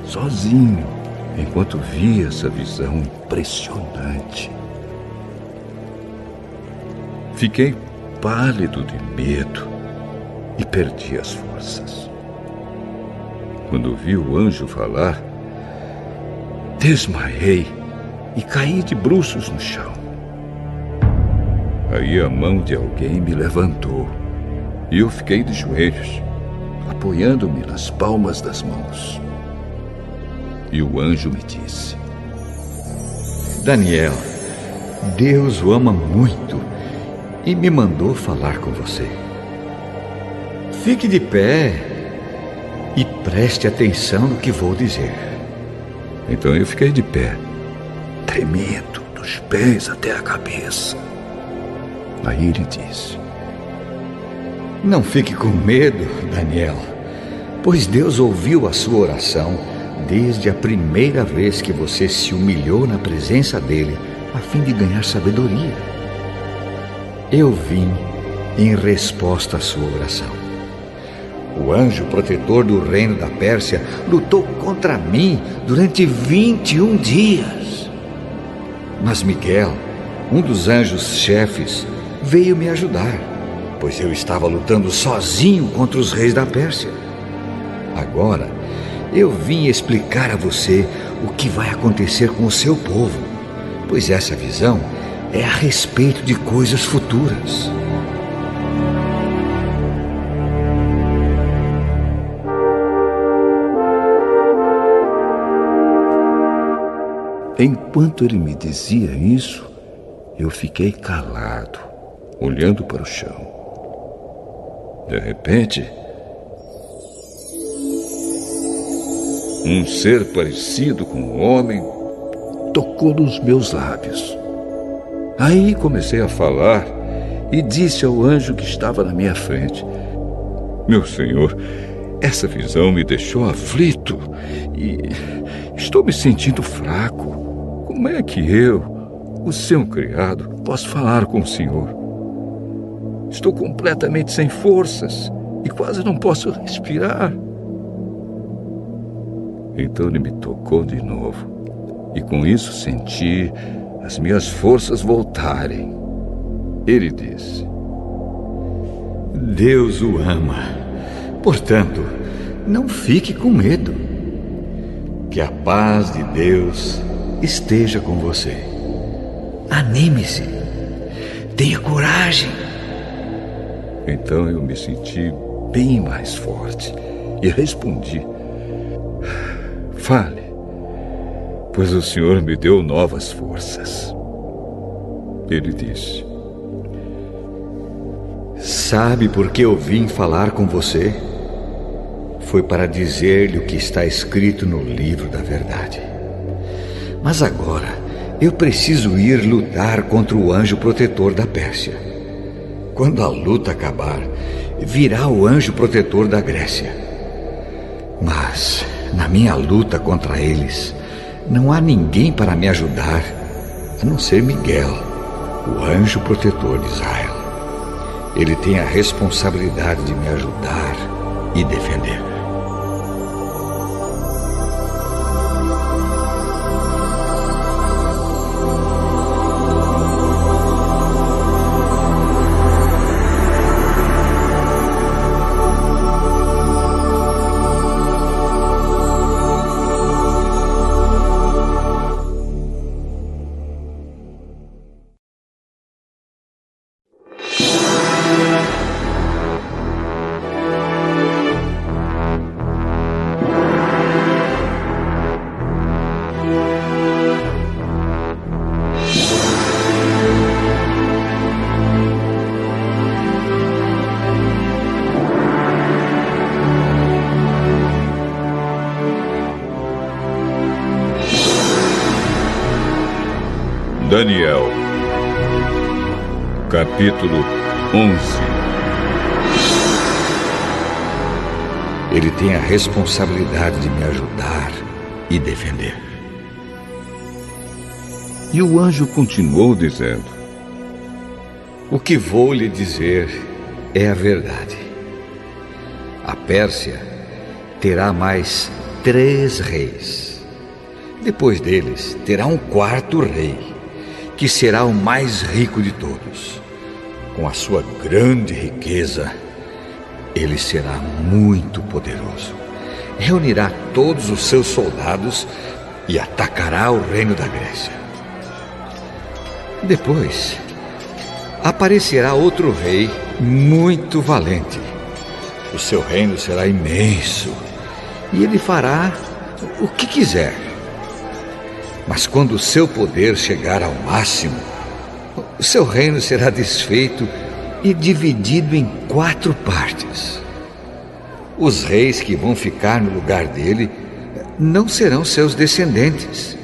sozinho enquanto via essa visão impressionante. Fiquei pálido de medo e perdi as forças. Quando vi o anjo falar, desmaiei e caí de bruços no chão. Aí a mão de alguém me levantou e eu fiquei de joelhos, apoiando-me nas palmas das mãos. E o anjo me disse: Daniel, Deus o ama muito e me mandou falar com você. Fique de pé e preste atenção no que vou dizer. Então eu fiquei de pé, tremendo dos pés até a cabeça. Aí ele disse: Não fique com medo, Daniel, pois Deus ouviu a sua oração desde a primeira vez que você se humilhou na presença dele a fim de ganhar sabedoria. Eu vim em resposta à sua oração. O anjo protetor do reino da Pérsia lutou contra mim durante 21 dias. Mas Miguel, um dos anjos chefes, veio me ajudar, pois eu estava lutando sozinho contra os reis da Pérsia. Agora, eu vim explicar a você o que vai acontecer com o seu povo, pois essa visão é a respeito de coisas futuras. Enquanto ele me dizia isso, eu fiquei calado olhando para o chão. De repente, um ser parecido com um homem tocou nos meus lábios. Aí comecei a falar e disse ao anjo que estava na minha frente: Meu senhor, essa visão me deixou aflito e estou me sentindo fraco. Como é que eu, o seu criado, posso falar com o senhor? Estou completamente sem forças e quase não posso respirar. Então ele me tocou de novo e com isso senti as minhas forças voltarem. Ele disse: Deus o ama. Portanto, não fique com medo. Que a paz de Deus esteja com você. Anime-se. Tenha coragem. Então eu me senti bem mais forte e respondi: Fale, pois o Senhor me deu novas forças. Ele disse: Sabe por que eu vim falar com você? Foi para dizer-lhe o que está escrito no livro da verdade. Mas agora eu preciso ir lutar contra o anjo protetor da Pérsia. quando a luta acabar, virá o anjo protetor da Grécia. Mas, na minha luta contra eles, não há ninguém para me ajudar, a não ser Miguel, o anjo protetor de Israel. Ele tem a responsabilidade de me ajudar e defender. Capítulo 11 Ele tem a responsabilidade de me ajudar e defender. E o anjo continuou dizendo: O que vou lhe dizer é a verdade. A Pérsia terá mais três reis. Depois deles, terá um quarto rei que será o mais rico de todos. Com a sua grande riqueza, ele será muito poderoso. Reunirá todos os seus soldados e atacará o reino da Grécia. Depois, aparecerá outro rei muito valente. O seu reino será imenso e ele fará o que quiser. Mas quando o seu poder chegar ao máximo, o seu reino será desfeito e dividido em quatro partes. Os reis que vão ficar no lugar dele não serão seus descendentes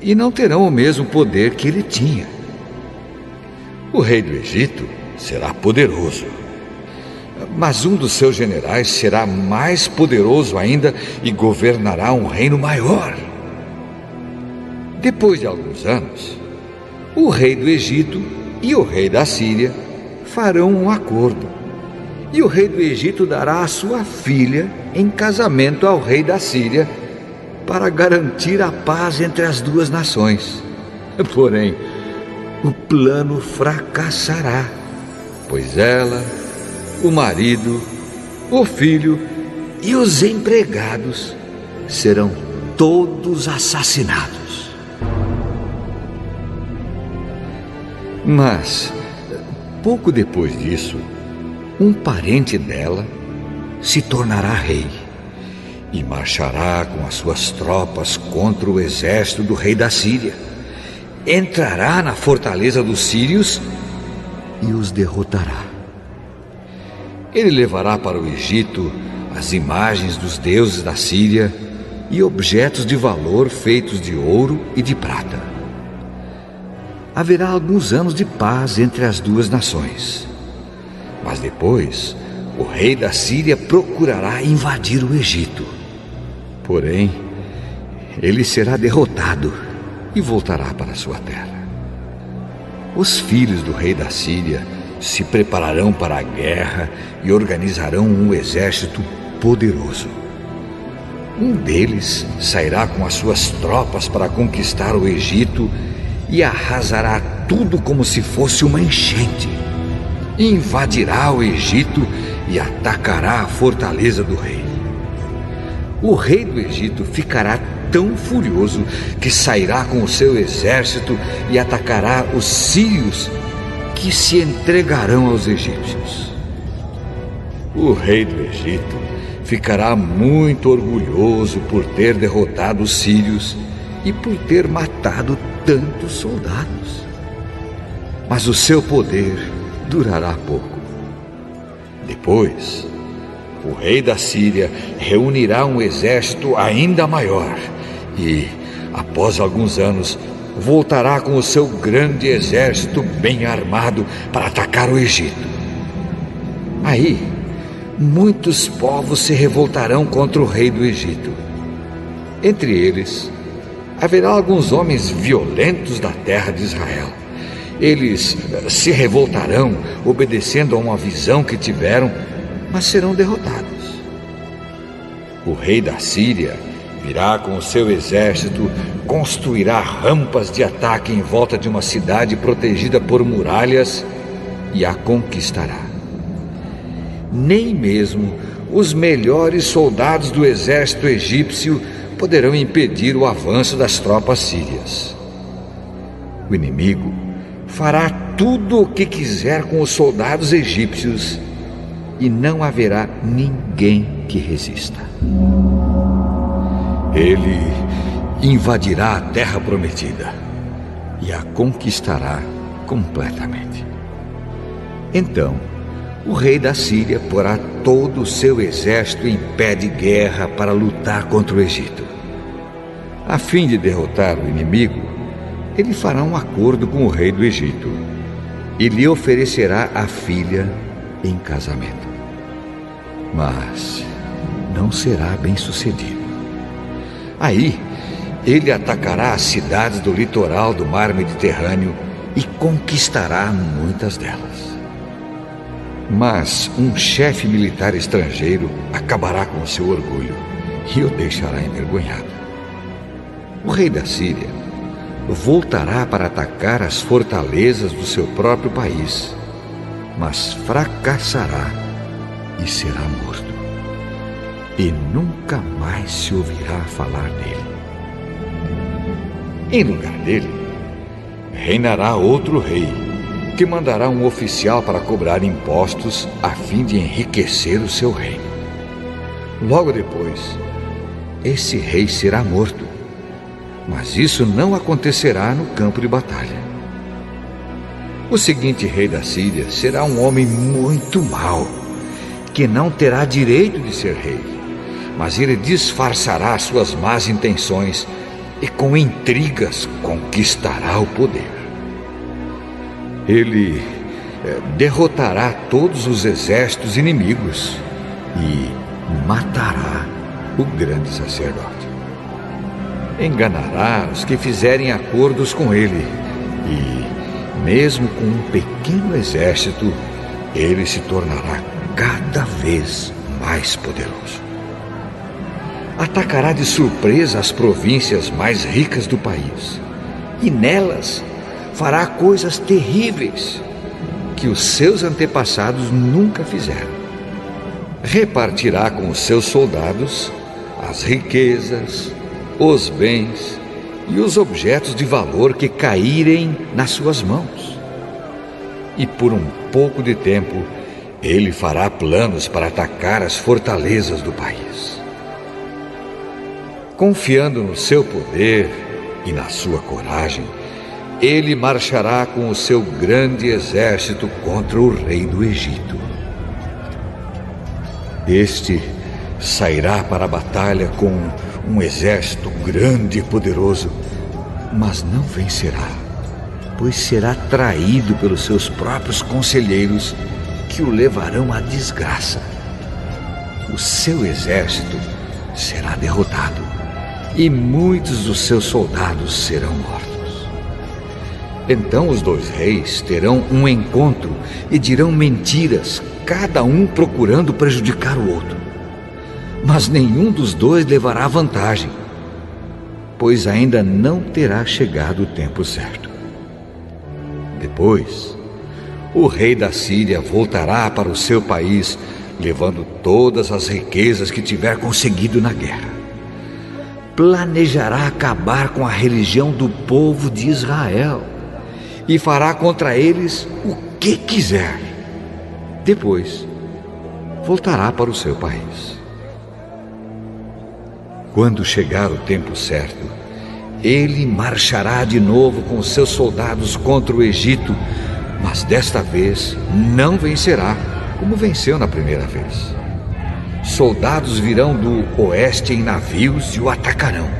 e não terão o mesmo poder que ele tinha. O rei do Egito será poderoso, mas um dos seus generais será mais poderoso ainda e governará um reino maior. Depois de alguns anos, o rei do Egito e o rei da Síria farão um acordo. E o rei do Egito dará a sua filha em casamento ao rei da Síria para garantir a paz entre as duas nações. Porém, o plano fracassará, pois ela, o marido, o filho e os empregados serão todos assassinados. Mas, pouco depois disso, um parente dela se tornará rei e marchará com as suas tropas contra o exército do rei da Síria. Entrará na fortaleza dos sírios e os derrotará. Ele levará para o Egito as imagens dos deuses da Síria e objetos de valor feitos de ouro e de prata haverá alguns anos de paz entre as duas nações. Mas depois, o rei da Síria procurará invadir o Egito. Porém, ele será derrotado e voltará para sua terra. Os filhos do rei da Síria se prepararão para a guerra e organizarão um exército poderoso. Um deles sairá com as suas tropas para conquistar o Egito e arrasará tudo como se fosse uma enchente. Invadirá o Egito e atacará a fortaleza do rei. O rei do Egito ficará tão furioso que sairá com o seu exército e atacará os sírios que se entregarão aos egípcios. O rei do Egito ficará muito orgulhoso por ter derrotado os sírios e por ter matado tantos soldados. Mas o seu poder durará pouco. Depois, o rei da Síria reunirá um exército ainda maior e, após alguns anos, voltará com o seu grande exército bem armado para atacar o Egito. Aí, muitos povos se revoltarão contra o rei do Egito. Entre eles, haverá alguns homens violentos da terra de Israel. Eles se revoltarão, obedecendo a uma visão que tiveram, mas serão derrotados. O rei da Síria virá com o seu exército, construirá rampas de ataque em volta de uma cidade protegida por muralhas e a conquistará. Nem mesmo os melhores soldados do exército egípcio poderão impedir o avanço das tropas sírias. O inimigo fará tudo o que quiser com os soldados egípcios e não haverá ninguém que resista. Ele invadirá a terra prometida e a conquistará completamente. Então, o rei da Síria porá todo o seu exército em pé de guerra para lutar contra o Egito. A fim de derrotar o inimigo, ele fará um acordo com o rei do Egito e lhe oferecerá a filha em casamento. Mas não será bem sucedido. Aí, ele atacará as cidades do litoral do mar Mediterrâneo e conquistará muitas delas. Mas um chefe militar estrangeiro acabará com seu orgulho e o deixará envergonhado. O rei da Síria voltará para atacar as fortalezas do seu próprio país, mas fracassará e será morto. E nunca mais se ouvirá falar dele. Em lugar dele, reinará outro rei que mandará um oficial para cobrar impostos a fim de enriquecer o seu reino. Logo depois, esse rei será morto, mas isso não acontecerá no campo de batalha. O seguinte rei da Síria será um homem muito mau, que não terá direito de ser rei, mas ele disfarçará suas más intenções e com intrigas conquistará o poder. Ele é, derrotará todos os exércitos inimigos e matará o grande sacerdote. Enganará os que fizerem acordos com ele e, mesmo com um pequeno exército, ele se tornará cada vez mais poderoso. Atacará de surpresa as províncias mais ricas do país e nelas fará coisas terríveis que os seus antepassados nunca fizeram. Repartirá com os seus soldados as riquezas, os bens e os objetos de valor que caírem nas suas mãos. E por um pouco de tempo, ele fará planos para atacar as fortalezas do país. Confiando no seu poder e na sua coragem, ele marchará com o seu grande exército contra o rei do Egito. Este sairá para a batalha com um exército grande e poderoso, mas não vencerá, pois será traído pelos seus próprios conselheiros que o levarão à desgraça. O seu exército será derrotado e muitos dos seus soldados serão mortos. Então os dois reis terão um encontro e dirão mentiras, cada um procurando prejudicar o outro. Mas nenhum dos dois levará vantagem, pois ainda não terá chegado o tempo certo. Depois, o rei da Síria voltará para o seu país, levando todas as riquezas que tiver conseguido na guerra. Planejará acabar com a religião do povo de Israel e fará contra eles o que quiser. Depois, voltará para o seu país. Quando chegar o tempo certo, ele marchará de novo com seus soldados contra o Egito, mas desta vez não vencerá como venceu na primeira vez. Soldados virão do oeste em navios e o atacarão.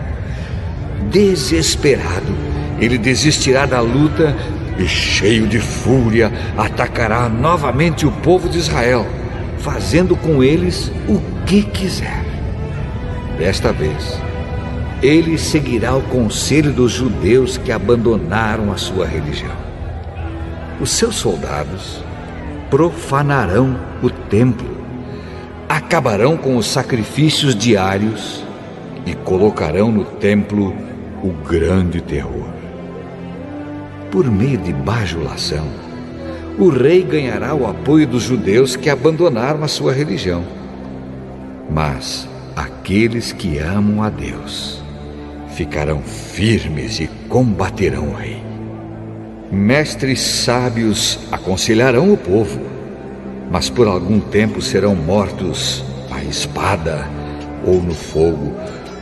Desesperado, ele desistirá da luta e, cheio de fúria, atacará novamente o povo de Israel, fazendo com eles o que quiser. Desta vez, ele seguirá o conselho dos judeus que abandonaram a sua religião. Os seus soldados profanarão o templo, acabarão com os sacrifícios diários e colocarão no templo o grande terror. Por meio de bajulação, o rei ganhará o apoio dos judeus que abandonaram a sua religião. Mas aqueles que amam a Deus ficarão firmes e combaterão o rei. Mestres sábios aconselharão o povo, mas por algum tempo serão mortos à espada ou no fogo,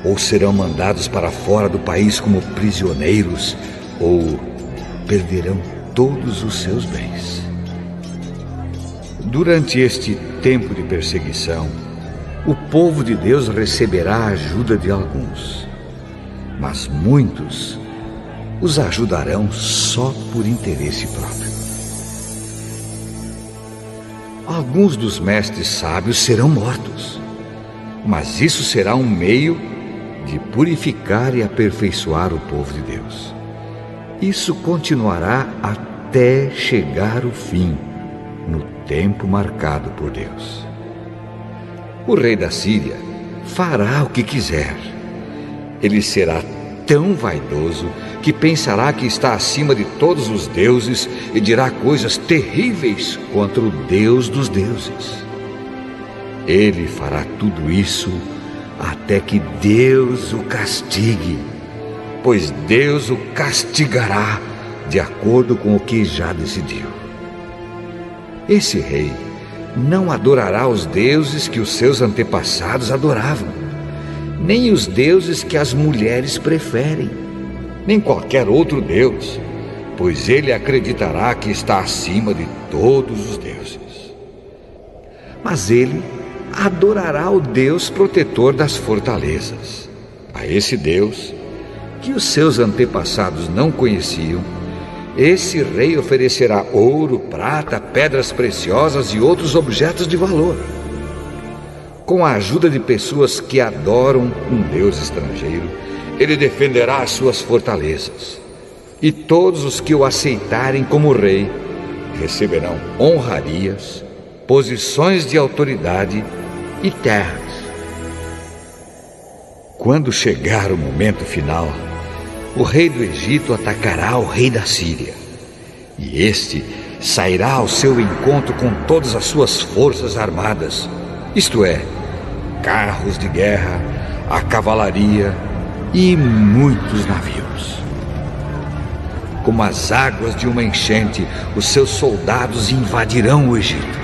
ou serão mandados para fora do país como prisioneiros, ou perderão todos os seus bens. Durante este tempo de perseguição, o povo de Deus receberá a ajuda de alguns, mas muitos os ajudarão só por interesse próprio. Alguns dos mestres sábios serão mortos, mas isso será um meio de purificar e aperfeiçoar o povo de Deus. Isso continuará até chegar o fim, no tempo marcado por Deus. O rei da Síria fará o que quiser. Ele será tão vaidoso que pensará que está acima de todos os deuses e dirá coisas terríveis contra o Deus dos deuses. Ele fará tudo isso até que Deus o castigue, pois Deus o castigará de acordo com o que já decidiu. Esse rei não adorará os deuses que os seus antepassados adoravam, nem os deuses que as mulheres preferem, nem qualquer outro deus, pois ele acreditará que está acima de todos os deuses. Mas ele adorará o Deus protetor das fortalezas. A esse Deus, que os seus antepassados não conheciam, esse rei oferecerá ouro, prata, pedras preciosas e outros objetos de valor. Com a ajuda de pessoas que adoram um Deus estrangeiro, ele defenderá as suas fortalezas. E todos os que o aceitarem como rei receberão honrarias, posições de autoridade e terras. Quando chegar o momento final, o rei do Egito atacará o rei da Síria. E este sairá ao seu encontro com todas as suas forças armadas, isto é, carros de guerra, a cavalaria e muitos navios. Como as águas de uma enchente, os seus soldados invadirão o Egito.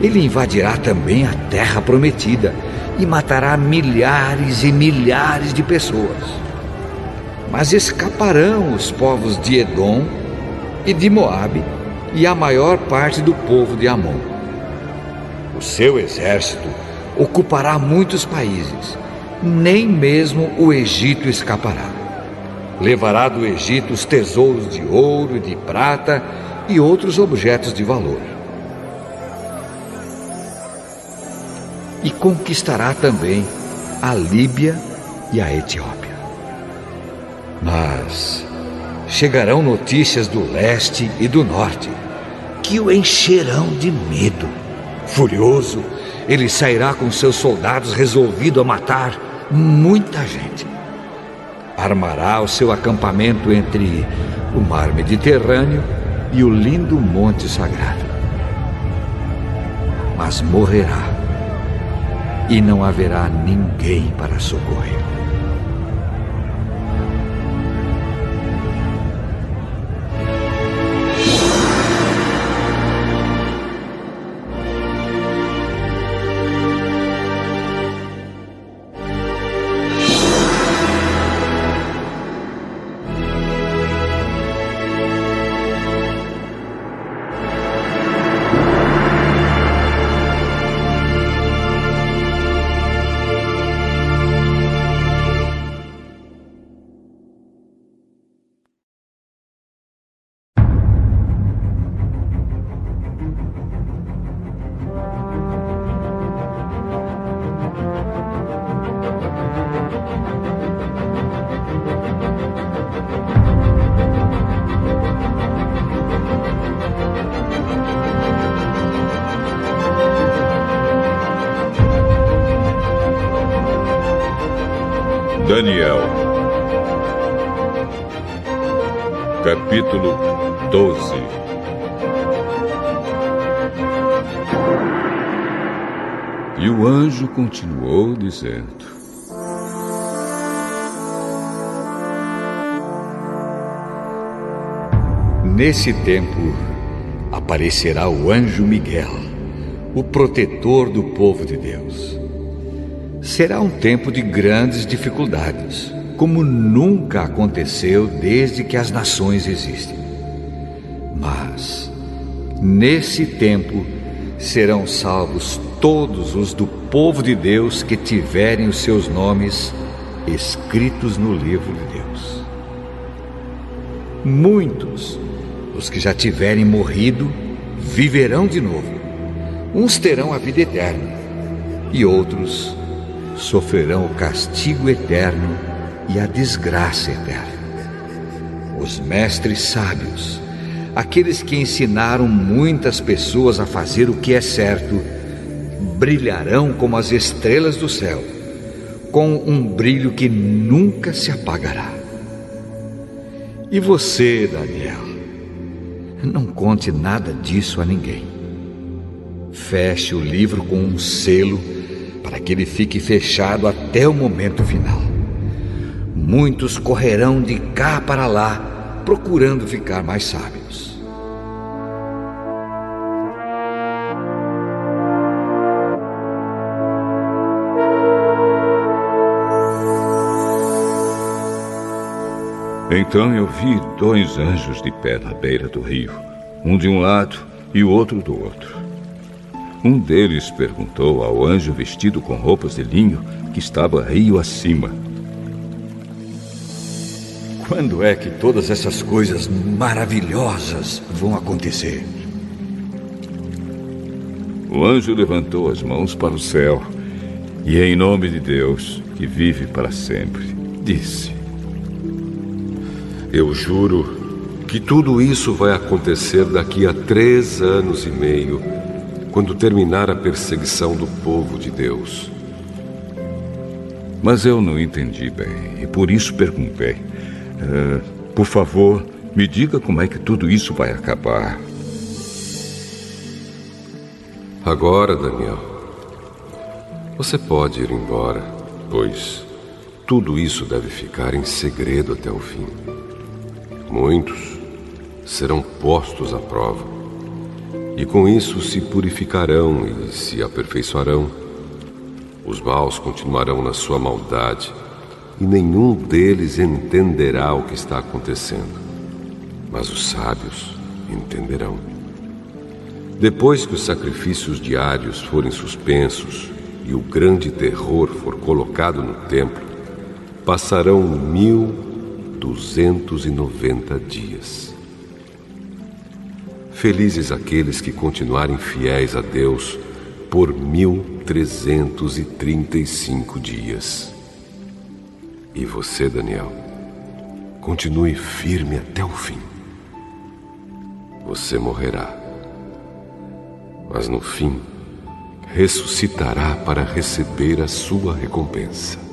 Ele invadirá também a terra prometida e matará milhares e milhares de pessoas mas escaparão os povos de Edom e de Moabe e a maior parte do povo de Amon. O seu exército ocupará muitos países, nem mesmo o Egito escapará. Levará do Egito os tesouros de ouro e de prata e outros objetos de valor. E conquistará também a Líbia e a Etiópia. Mas chegarão notícias do leste e do norte que o encherão de medo. Furioso, ele sairá com seus soldados resolvido a matar muita gente. Armará o seu acampamento entre o mar Mediterrâneo e o lindo Monte Sagrado. Mas morrerá e não haverá ninguém para socorrer. Nesse tempo aparecerá o anjo Miguel, o protetor do povo de Deus. Será um tempo de grandes dificuldades, como nunca aconteceu desde que as nações existem. Mas, nesse tempo, serão salvos todos os do povo de Deus que tiverem os seus nomes escritos no livro de Deus. Muitos, os que já tiverem morrido, viverão de novo. Uns terão a vida eterna e outros sofrerão o castigo eterno e a desgraça eterna. Os mestres sábios, aqueles que ensinaram muitas pessoas a fazer o que é certo, brilharão como as estrelas do céu, com um brilho que nunca se apagará. E você, Daniel, não conte nada disso a ninguém. Feche o livro com um selo para que ele fique fechado até o momento final. Muitos correrão de cá para lá procurando ficar mais sábios. Então eu vi dois anjos de pé na beira do rio, um de um lado e o outro do outro. Um deles perguntou ao anjo vestido com roupas de linho que estava rio acima: Quando é que todas essas coisas maravilhosas vão acontecer? O anjo levantou as mãos para o céu e, em nome de Deus, que vive para sempre, disse: Eu juro que tudo isso vai acontecer daqui a três anos e meio quando terminar a perseguição do povo de Deus. Mas eu não entendi bem e por isso perguntei. Uh, por favor, me diga como é que tudo isso vai acabar. Agora, Daniel, você pode ir embora, pois tudo isso deve ficar em segredo até o fim. Muitos serão postos à prova e com isso se purificarão e se aperfeiçoarão. Os maus continuarão na sua maldade, e nenhum deles entenderá o que está acontecendo. Mas os sábios entenderão. Depois que os sacrifícios diários forem suspensos e o grande terror for colocado no templo, passarão mil duzentos e noventa dias. Felizes aqueles que continuarem fiéis a Deus por 1335 dias. E você, Daniel, continue firme até o fim. Você morrerá, mas no fim ressuscitará para receber a sua recompensa.